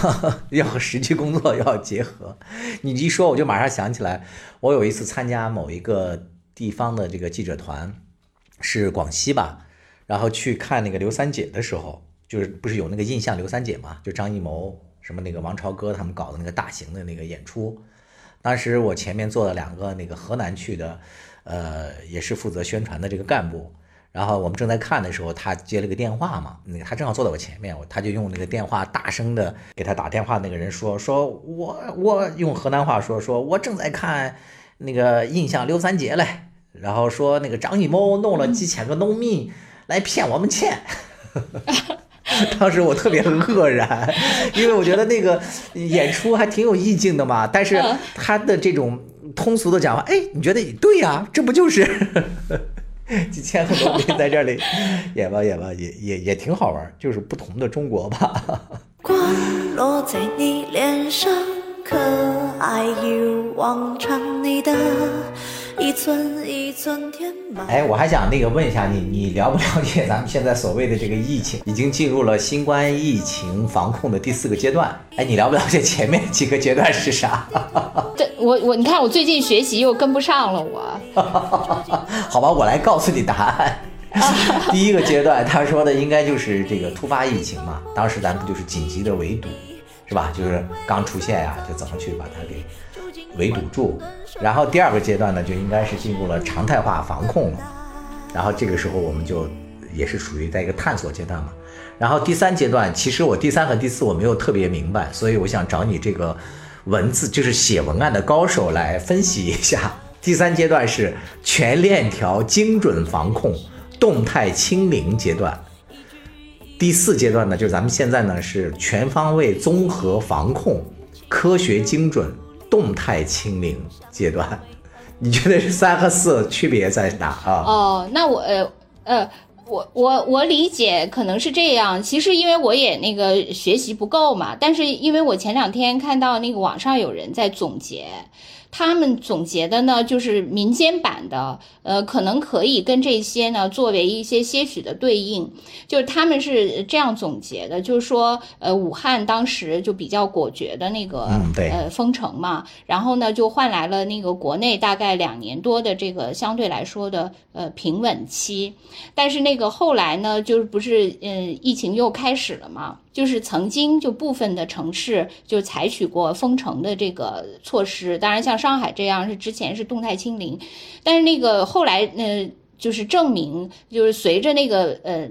要和实际工作要结合。你一说，我就马上想起来，我有一次参加某一个地方的这个记者团，是广西吧，然后去看那个刘三姐的时候，就是不是有那个印象刘三姐嘛，就张艺谋什么那个王朝歌他们搞的那个大型的那个演出。当时我前面坐了两个那个河南去的，呃，也是负责宣传的这个干部。然后我们正在看的时候，他接了个电话嘛，那个他正好坐在我前面，我他就用那个电话大声的给他打电话那个人说，说我我用河南话说，说我正在看那个印象刘三姐嘞，然后说那个张艺谋弄了几千个农民来骗我们钱。(laughs) 当时我特别愕然，因为我觉得那个演出还挺有意境的嘛，但是他的这种通俗的讲话，哎，你觉得对呀、这不就是 (laughs) (laughs) 几千个农民在这里演吧演吧，也也也挺好玩，就是不同的中国吧。光落在你脸上，可爱一如往常，你的一寸一寸填满。哎，我还想那个问一下你，你了不了解咱们现在所谓的这个疫情，已经进入了新冠疫情防控的第四个阶段？哎，你了不了解前面几个阶段是啥？(laughs) 对我我你看我最近学习又跟不上了我，(laughs) 好吧，我来告诉你答案。(laughs) 第一个阶段，他说的应该就是这个突发疫情嘛，当时咱们不就是紧急的围堵，是吧？就是刚出现呀、就怎么去把它给围堵住。然后第二个阶段呢，就应该是进入了常态化防控了。然后这个时候我们就也是属于在一个探索阶段嘛。然后第三阶段，其实我第三和第四我没有特别明白，所以我想找你这个文字就是写文案的高手来分析一下。第三阶段是全链条精准防控、动态清零阶段。第四阶段呢，就是咱们现在呢是全方位综合防控、科学精准、动态清零阶段。(laughs) 你觉得是三和四区别在哪啊？哦，那我呃呃，我我我理解可能是这样。其实因为我也那个学习不够嘛，但是因为我前两天看到那个网上有人在总结。他们总结的呢，就是民间版的，呃，可能可以跟这些呢作为一些些许的对应，就是他们是这样总结的，就是说，呃，武汉当时就比较果决的那个，嗯对。呃，封城嘛，然后呢，就换来了那个国内大概两年多的这个相对来说的呃平稳期，但是那个后来呢，就是不是嗯疫情又开始了嘛，就是曾经就部分的城市就采取过封城的这个措施，当然像上海这样是之前是动态清零，但是那个后来呃就是证明就是随着那个呃。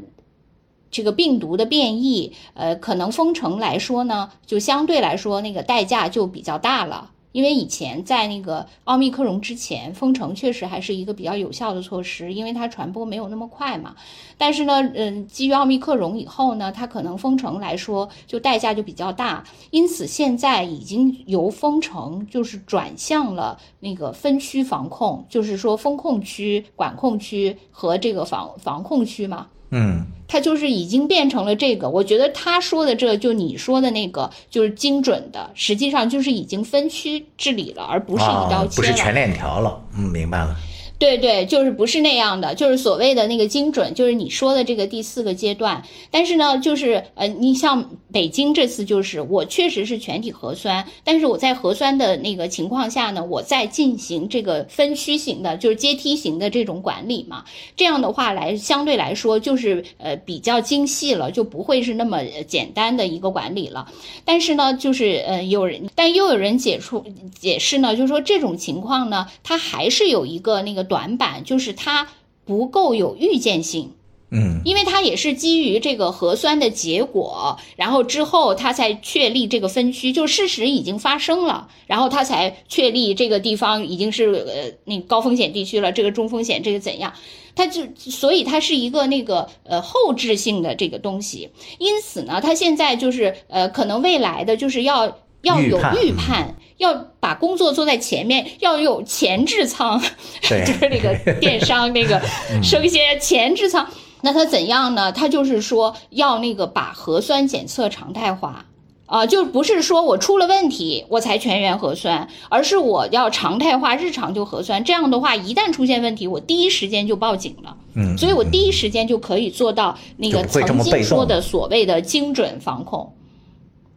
这个病毒的变异，呃，可能封城来说呢，就相对来说那个代价就比较大了。因为以前在那个奥密克戎之前，封城确实还是一个比较有效的措施，因为它传播没有那么快嘛。但是呢，嗯，基于奥密克戎以后呢，它可能封城来说就代价就比较大，因此现在已经由封城就是转向了那个分区防控，就是说风控区、管控区和这个防防控区嘛。嗯，他就是已经变成了这个，我觉得他说的这就你说的那个就是精准的，实际上就是已经分区治理了，而不是一刀啊，切了。不是全链条了。嗯，明白了。对对，就是不是那样的，就是所谓的那个精准，就是你说的这个第四个阶段。但是呢，就是呃，你像北京这次就是我确实是全体核酸，但是我在核酸的那个情况下呢，我在进行这个分区型的，就是阶梯型的这种管理嘛。这样的话来相对来说就是呃比较精细了，就不会是那么简单的一个管理了。但是呢，就是呃有人，但又有人解出解释呢，就是说这种情况呢，它还是有一个那个。短板就是它不够有预见性，嗯，因为它也是基于这个核酸的结果，然后之后它才确立这个分区，就事实已经发生了，然后它才确立这个地方已经是呃那高风险地区了，这个中风险这个怎样，它就所以它是一个那个呃后置性的这个东西，因此呢，它现在就是呃可能未来的就是要。要有预判，要把工作做在前面，要有前置仓，(laughs) 就是那个电商那个 (laughs) 生鲜前置仓。那他怎样呢？他就是说要那个把核酸检测常态化啊，就不是说我出了问题我才全员核酸，而是我要常态化，日常就核酸。这样的话，一旦出现问题，我第一时间就报警了。嗯，所以我第一时间就可以做到那个曾经说的所谓的精准防控，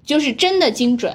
就是真的精准。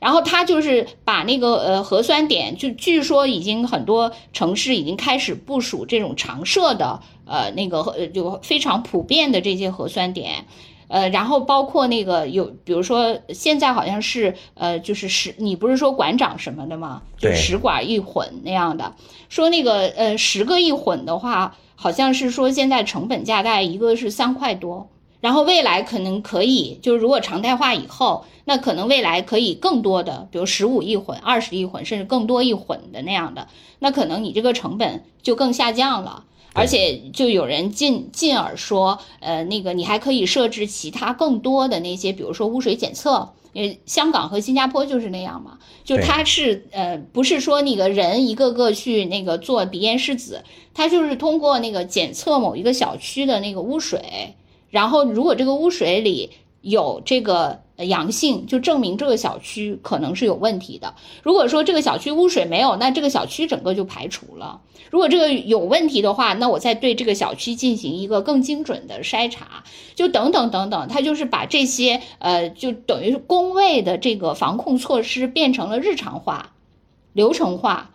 然后他就是把那个呃核酸点，就据说已经很多城市已经开始部署这种常设的呃那个呃就非常普遍的这些核酸点，呃然后包括那个有比如说现在好像是呃就是十你不是说馆长什么的吗？就十管一混那样的，说那个呃十个一混的话，好像是说现在成本价大概一个是三块多。然后未来可能可以，就是如果常态化以后，那可能未来可以更多的，比如十五亿混、二十亿混，甚至更多亿混的那样的，那可能你这个成本就更下降了。而且就有人进进而说，呃，那个你还可以设置其他更多的那些，比如说污水检测，因为香港和新加坡就是那样嘛，就它是呃不是说那个人一个个去那个做鼻咽拭子，它就是通过那个检测某一个小区的那个污水。然后，如果这个污水里有这个阳性，就证明这个小区可能是有问题的。如果说这个小区污水没有，那这个小区整个就排除了。如果这个有问题的话，那我再对这个小区进行一个更精准的筛查，就等等等等。他就是把这些呃，就等于是工位的这个防控措施变成了日常化、流程化。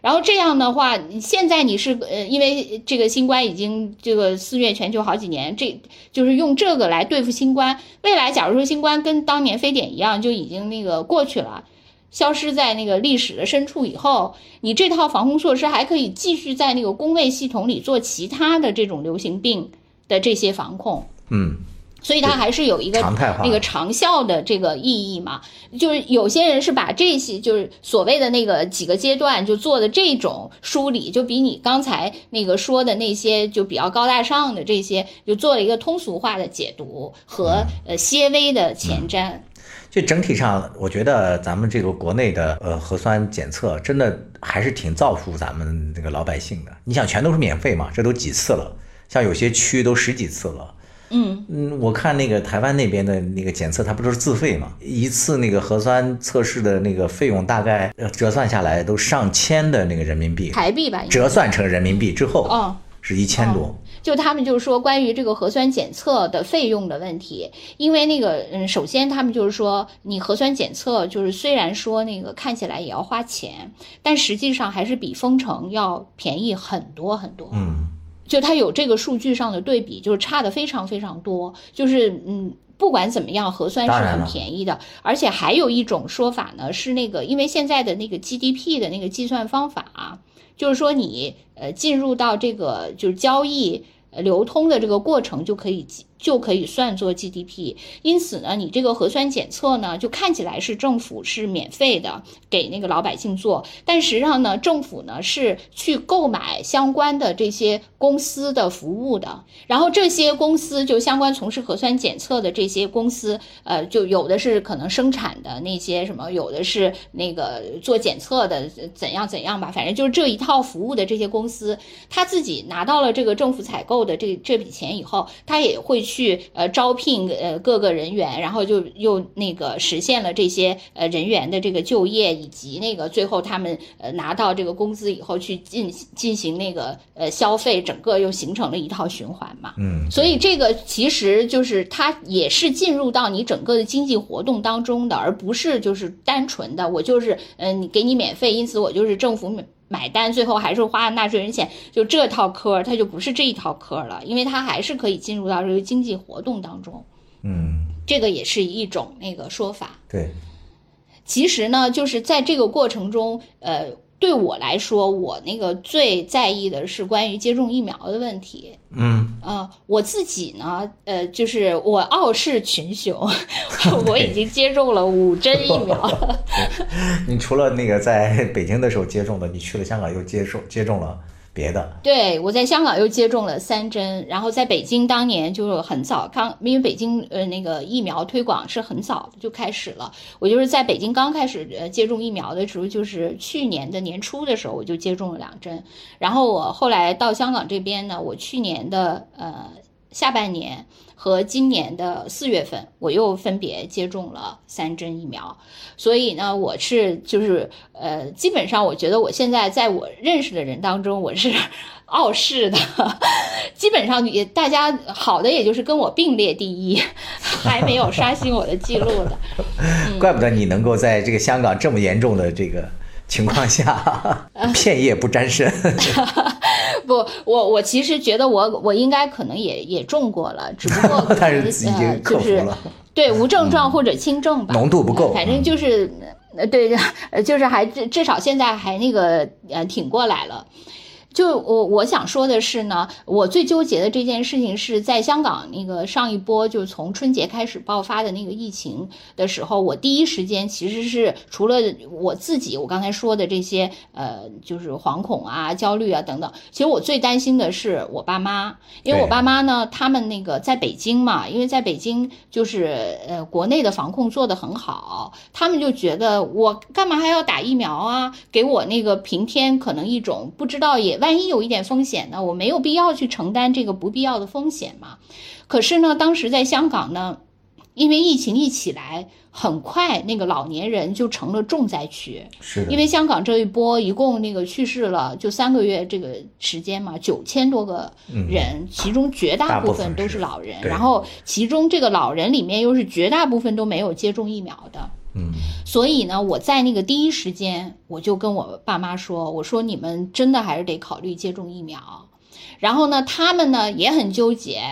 然后这样的话，现在你是呃，因为这个新冠已经这个肆虐全球好几年，这就是用这个来对付新冠。未来假如说新冠跟当年非典一样，就已经那个过去了，消失在那个历史的深处以后，你这套防控措施还可以继续在那个工位系统里做其他的这种流行病的这些防控。嗯。所以它还是有一个那个长效的这个意义嘛，就是有些人是把这些就是所谓的那个几个阶段就做的这种梳理，就比你刚才那个说的那些就比较高大上的这些，就做了一个通俗化的解读和呃些微的前瞻。就整体上，我觉得咱们这个国内的呃核酸检测真的还是挺造福咱们这个老百姓的。你想，全都是免费嘛，这都几次了，像有些区都十几次了。嗯嗯，我看那个台湾那边的那个检测，它不都是自费嘛？一次那个核酸测试的那个费用大概折算下来都上千的那个人民币，台币吧？折算成人民币之后，哦，是一千多。就他们就是说关于这个核酸检测的费用的问题，因为那个嗯，首先他们就是说，你核酸检测就是虽然说那个看起来也要花钱，但实际上还是比封城要便宜很多很多。嗯。就它有这个数据上的对比，就是差的非常非常多。就是嗯，不管怎么样，核酸是很便宜的。而且还有一种说法呢，是那个因为现在的那个 GDP 的那个计算方法，啊就是说你呃进入到这个就是交易流通的这个过程就可以。就可以算作 GDP，因此呢，你这个核酸检测呢，就看起来是政府是免费的给那个老百姓做，但实际上呢，政府呢是去购买相关的这些公司的服务的，然后这些公司就相关从事核酸检测的这些公司，呃，就有的是可能生产的那些什么，有的是那个做检测的怎样怎样吧，反正就是这一套服务的这些公司，他自己拿到了这个政府采购的这这笔钱以后，他也会。去呃招聘呃各个人员，然后就又那个实现了这些呃人员的这个就业，以及那个最后他们呃拿到这个工资以后去进进行那个呃消费，整个又形成了一套循环嘛。嗯，所以这个其实就是它也是进入到你整个的经济活动当中的，而不是就是单纯的我就是嗯、呃你给你免费，因此我就是政府买买单，最后还是花了纳税人钱，就这套科儿它就不是这一套科儿了，因为它还是可以进入到这个经济活动当中，嗯，这个也是一种那个说法。对，其实呢，就是在这个过程中，呃，对我来说，我那个最在意的是关于接种疫苗的问题。嗯，呃，我自己呢，呃，就是我傲视群雄，(laughs) 我已经接种了五针疫苗了。(laughs) 你除了那个在北京的时候接种的，你去了香港又接种接种了别的，对，我在香港又接种了三针，然后在北京当年就是很早刚，因为北京呃那个疫苗推广是很早就开始了，我就是在北京刚开始呃接种疫苗的时候，就是去年的年初的时候我就接种了两针，然后我后来到香港这边呢，我去年的呃下半年和今年的四月份，我又分别接种了三针疫苗，所以呢，我是就是呃，基本上我觉得我现在在我认识的人当中，我是 (laughs) 傲视的，基本上也大家好的也就是跟我并列第一，(laughs) 还没有刷新我的记录的。(laughs) 怪不得你能够在这个香港这么严重的这个情况下 (laughs) 片叶不沾身。(laughs) 不，我我其实觉得我我应该可能也也中过了，只不过 (laughs) 可但是已呃经克服就是了。对无症状或者轻症吧，浓度不够呃反正就是呃对，呃就是还至至少现在还那个呃挺过来了。就我我想说的是呢，我最纠结的这件事情是在香港那个上一波就从春节开始爆发的那个疫情的时候，我第一时间其实是除了我自己我刚才说的这些呃就是惶恐啊、焦虑啊等等，其实我最担心的是我爸妈，因为我爸妈呢，他们那个在北京嘛，因为在北京就是呃国内的防控做得很好，他们就觉得我干嘛还要打疫苗啊？给我那个平添可能一种不知道也万一有一点风险呢，我没有必要去承担这个不必要的风险嘛。可是呢，当时在香港呢，因为疫情一起来，很快那个老年人就成了重灾区。是的，因为香港这一波一共那个去世了，就三个月这个时间嘛，九千多个人，其中绝大部部分都是是老人，对然后其中这个老人里面又是绝大部分都没有接种疫苗的。嗯，所以呢，我在那个第一时间，我就跟我爸妈说，我说你们真的还是得考虑接种疫苗。然后呢，他们呢也很纠结，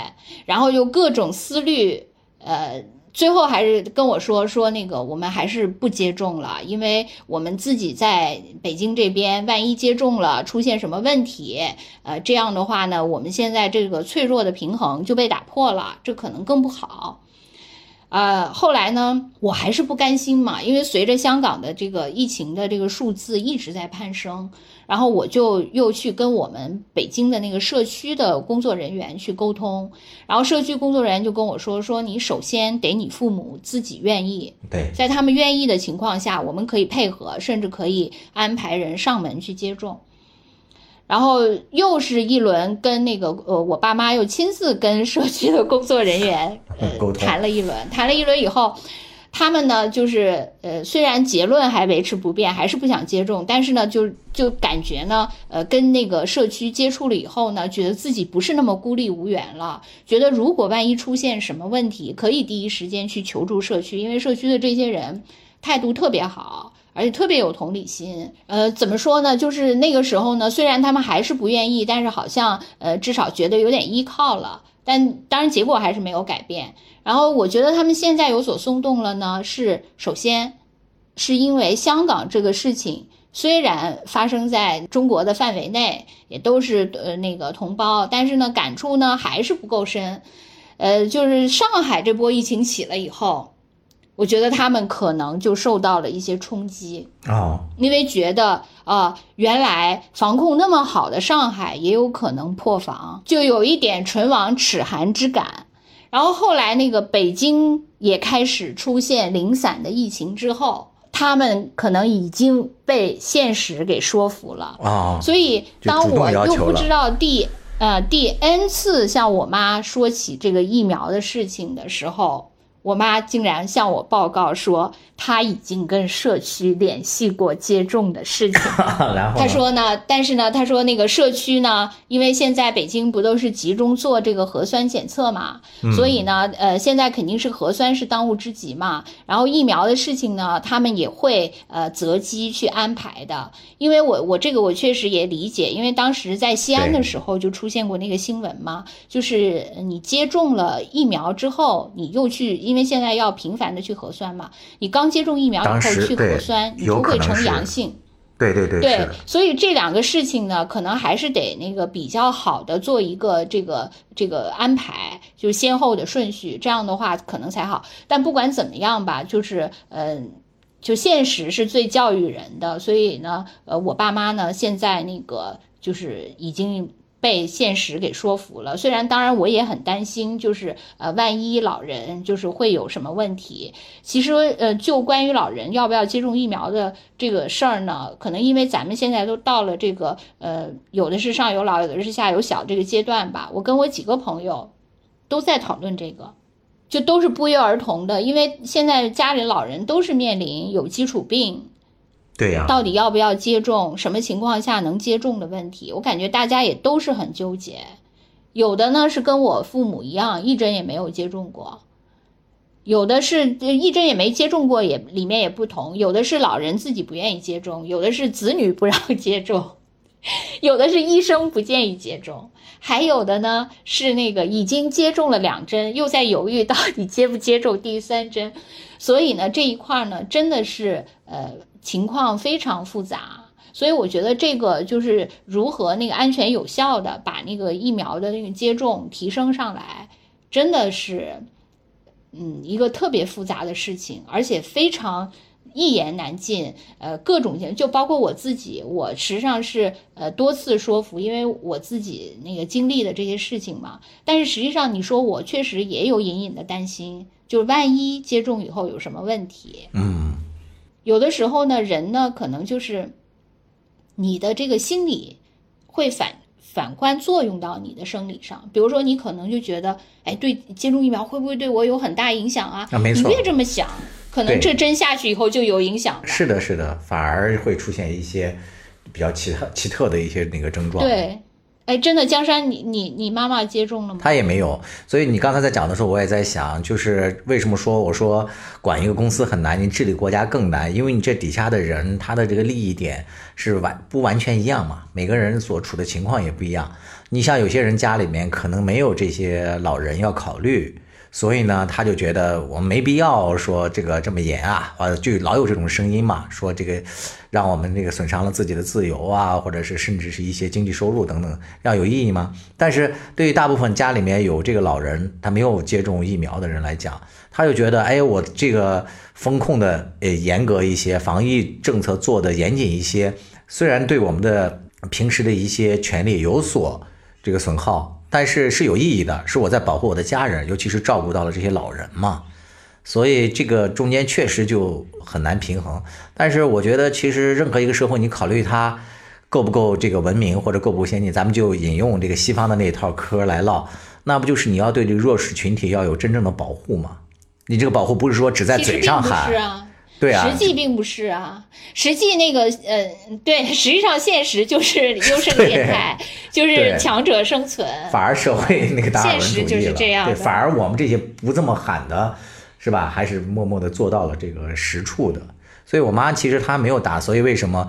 然后又各种思虑，呃，最后还是跟我说说那个我们还是不接种了，因为我们自己在北京这边，万一接种了出现什么问题，呃，这样的话呢，我们现在这个脆弱的平衡就被打破了，这可能更不好。呃，后来呢，我还是不甘心嘛，因为随着香港的这个疫情的这个数字一直在攀升，然后我就又去跟我们北京的那个社区的工作人员去沟通，然后社区工作人员就跟我说，说你首先得你父母自己愿意，对，在他们愿意的情况下，我们可以配合，甚至可以安排人上门去接种。然后又是一轮跟那个呃，我爸妈又亲自跟社区的工作人员呃 (laughs) 沟通谈了一轮，谈了一轮以后，他们呢就是呃，虽然结论还维持不变，还是不想接种，但是呢，就就感觉呢，呃，跟那个社区接触了以后呢，觉得自己不是那么孤立无援了，觉得如果万一出现什么问题，可以第一时间去求助社区，因为社区的这些人态度特别好。而且特别有同理心，呃，怎么说呢？就是那个时候呢，虽然他们还是不愿意，但是好像呃，至少觉得有点依靠了。但当然结果还是没有改变。然后我觉得他们现在有所松动了呢，是首先是因为香港这个事情虽然发生在中国的范围内，也都是呃那个同胞，但是呢感触呢还是不够深。呃，就是上海这波疫情起了以后，我觉得他们可能就受到了一些冲击。哦，因为觉得啊、原来防控那么好的上海也有可能破防，就有一点唇亡齿寒之感。然后后来那个北京也开始出现零散的疫情之后，他们可能已经被现实给说服了。哦，所以当我又不知道第呃，第 N 次向我妈说起这个疫苗的事情的时候，我妈竟然向我报告说，她已经跟社区联系过接种的事情。(laughs) 然后呢他说呢，但是呢，她说那个社区呢，因为现在北京不都是集中做这个核酸检测嘛，所以呢，呃，现在肯定是核酸是当务之急嘛。然后疫苗的事情呢，他们也会呃择机去安排的。因为我我这个我确实也理解，因为当时在西安的时候就出现过那个新闻嘛，就是你接种了疫苗之后，你又去，因为现在要频繁的去核酸嘛，你刚接种疫苗以后去核酸，你有就会呈阳性。对对对，对，所以这两个事情呢，可能还是得那个比较好的做一个这个这个安排，就是先后的顺序，这样的话可能才好。但不管怎么样吧，就是嗯。就现实是最教育人的，所以呢，呃，我爸妈呢现在那个就是已经被现实给说服了。虽然当然我也很担心，就是呃，万一老人就是会有什么问题。其实呃，就关于老人要不要接种疫苗的这个事儿呢，可能因为咱们现在都到了这个呃，有的是上有老，有的是下有小这个阶段吧。我跟我几个朋友都在讨论这个。就都是不约而同的，因为现在家里老人都是面临有基础病，对呀、到底要不要接种，什么情况下能接种的问题，我感觉大家也都是很纠结。有的呢是跟我父母一样，一针也没有接种过；有的是一针也没接种过，也里面也不同。有的是老人自己不愿意接种，有的是子女不让接种，(laughs) 有的是医生不建议接种，还有的呢是那个已经接种了两针，又在犹豫到底接不接种第三针。所以呢，这一块呢，真的是呃情况非常复杂。所以我觉得这个就是如何那个安全有效的把那个疫苗的那个接种提升上来，真的是嗯一个特别复杂的事情，而且非常。一言难尽，呃，各种情，就包括我自己，我实际上是呃多次说服，因为我自己那个经历的这些事情嘛。但是实际上，你说我确实也有隐隐的担心，就是万一接种以后有什么问题。嗯，有的时候呢，人呢可能就是你的这个心理会反反观作用到你的生理上，比如说你可能就觉得，哎，对接种疫苗会不会对我有很大影响啊？啊没错你越这么想，可能这针下去以后就有影响了。是的，是的，反而会出现一些比较奇特奇特的一些那个症状。对，哎，真的，江山，你你你妈妈接种了吗？她也没有，所以你刚才在讲的时候，我也在想，就是为什么说我说管一个公司很难，你治理国家更难，因为你这底下的人他的这个利益点是完不完全一样嘛，每个人所处的情况也不一样。你像有些人家里面可能没有这些老人要考虑。所以呢，他就觉得我们没必要说这个这么严啊，呃，就老有这种声音嘛，说这个让我们这个损伤了自己的自由啊，或者是甚至是一些经济收入等等，要有意义吗？但是对于大部分家里面有这个老人，他没有接种疫苗的人来讲，他就觉得，哎，我这个风控的呃严格一些，防疫政策做的严谨一些，虽然对我们的平时的一些权利有所这个损耗。但是是有意义的，是我在保护我的家人，尤其是照顾到了这些老人嘛，所以这个中间确实就很难平衡。但是我觉得，其实任何一个社会，你考虑它够不够这个文明或者够不够先进，咱们就引用这个西方的那一套嗑来唠，那不就是你要对这个弱势群体要有真正的保护吗？你这个保护不是说只在嘴上喊，是啊。对啊，实际并不是啊，实际那个呃，对，(laughs) 实际上现实就是优胜劣汰，(laughs) 就是强者生存。反而社会那个达尔文主义了，现实就是这样对，反而我们这些不这么喊的，是吧？还是默默的做到了这个实处的。所以我妈其实她没有打，所以为什么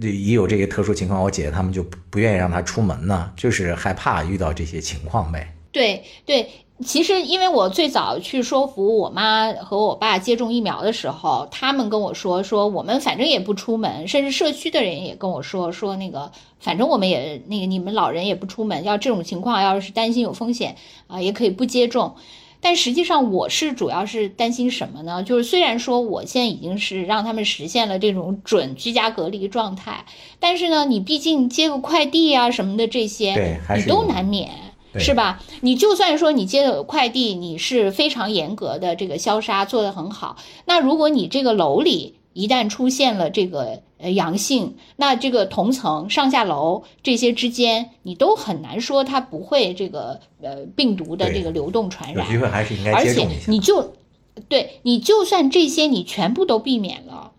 一有这些特殊情况，我姐姐他们就不不愿意让她出门呢？就是害怕遇到这些情况呗。对对，其实因为我最早去说服我妈和我爸接种疫苗的时候，他们跟我说说我们反正也不出门，甚至社区的人也跟我说说那个反正我们也那个你们老人也不出门，要这种情况要是担心有风险啊、也可以不接种。但实际上，我是主要是担心什么呢？就是虽然说我现在已经是让他们实现了这种准居家隔离状态，但是呢，你毕竟接个快递啊什么的这些，你都难免。对是吧？你就算说你接的快递，你是非常严格的这个消杀做得很好，那如果你这个楼里一旦出现了这个呃阳性，那这个同层上下楼这些之间，你都很难说它不会这个呃病毒的这个流动传染。有机会还是应该而且。你就对你就算这些你全部都避免了，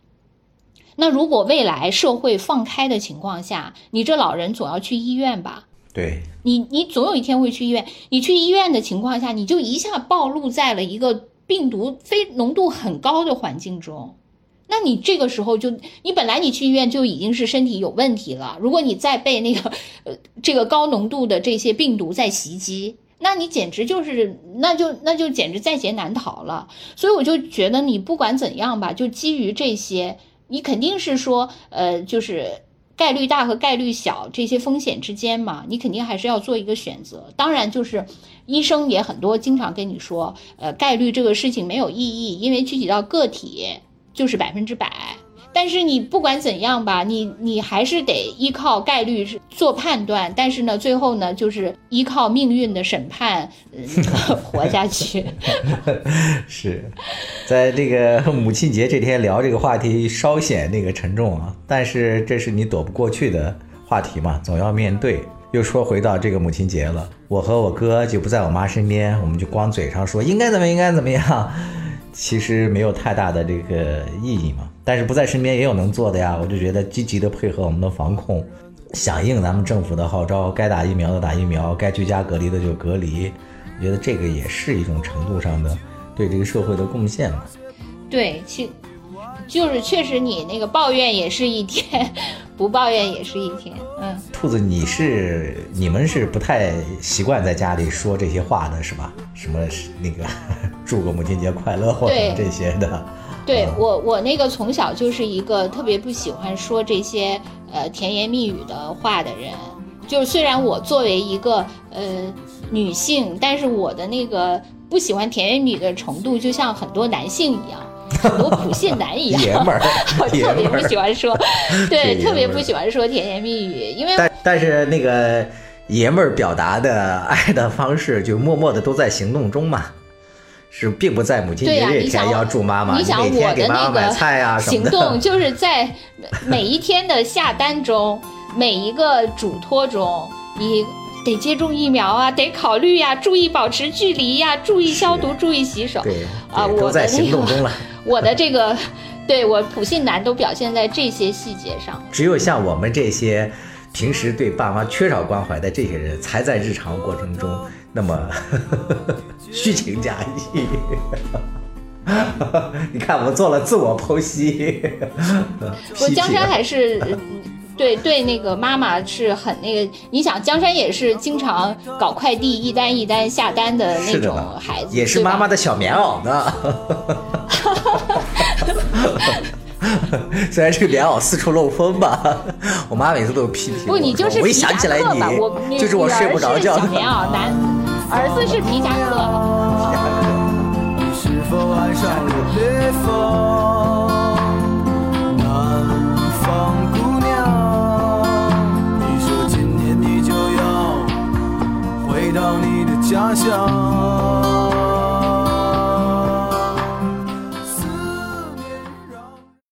那如果未来社会放开的情况下，你这老人总要去医院吧？对，你你总有一天会去医院，你去医院的情况下，你就一下暴露在了一个病毒非浓度很高的环境中。那你这个时候就，你本来你去医院就已经是身体有问题了，如果你再被那个呃这个高浓度的这些病毒在袭击，那你简直就是，那就那就简直在劫难逃了。所以我就觉得你不管怎样吧，就基于这些，你肯定是说，呃，就是概率大和概率小这些风险之间嘛，你肯定还是要做一个选择。当然，就是医生也很多经常跟你说，呃，概率这个事情没有意义，因为具体到个体就是百分之百。但是你不管怎样吧，你你还是得依靠概率是做判断，但是呢，最后呢，就是依靠命运的审判，嗯，(laughs) 活下去。(laughs) 是在这个母亲节这天聊这个话题，稍显那个沉重啊。但是这是你躲不过去的话题嘛，总要面对。又说回到这个母亲节了，我和我哥就不在我妈身边，我们就光嘴上说应该怎么应该怎么样，其实没有太大的这个意义嘛。但是不在身边也有能做的呀，我就觉得积极的配合我们的防控，响应咱们政府的号召，该打疫苗的打疫苗，该居家隔离的就隔离。我觉得这个也是一种程度上的对这个社会的贡献嘛。对，其就是确实你那个抱怨也是一天，不抱怨也是一天。嗯，兔子，你是你们是不太习惯在家里说这些话的是吧？什么那个祝个母亲节快乐或者这些的。对我我那个从小就是一个特别不喜欢说这些呃甜言蜜语的话的人。就是虽然我作为一个呃女性，但是我的那个不喜欢甜言蜜语的程度，就像很多男性一样，很多普信男一样。爷们儿 (laughs) 我特别不喜欢说，(laughs) 对，特别不喜欢说甜言蜜语，因为但但是那个爷们儿表达的爱的方式，就默默的都在行动中嘛。是，并不在母亲、节这天要祝妈妈，你想我的那个菜啊行。动，(laughs) 就是在每一天的下单中，每一个嘱托中，你得接种疫苗啊，得考虑呀、注意保持距离呀、注意消毒，注意洗手。对都在行动中了。(laughs) 我的这个，对我普信男都表现在这些细节上。只有像我们这些平时对爸妈缺少关怀的这些人，才在日常过程中那么虚情假意。(laughs) 你看，我做了自我剖析。(laughs) 我江山还是。嗯对对，那个妈妈是很那个，你想江山也是经常搞快递，一单一单下单的那种孩子，也是妈妈的小棉袄呢。(laughs) 虽然这个棉袄四处漏风吧，我妈每次都批评我。不，你就是我一想起来你，就是我睡不着觉棉袄，男儿子是皮夹克。你是否爱上了北方？南方姑娘，你说今年你就要回到你的家乡。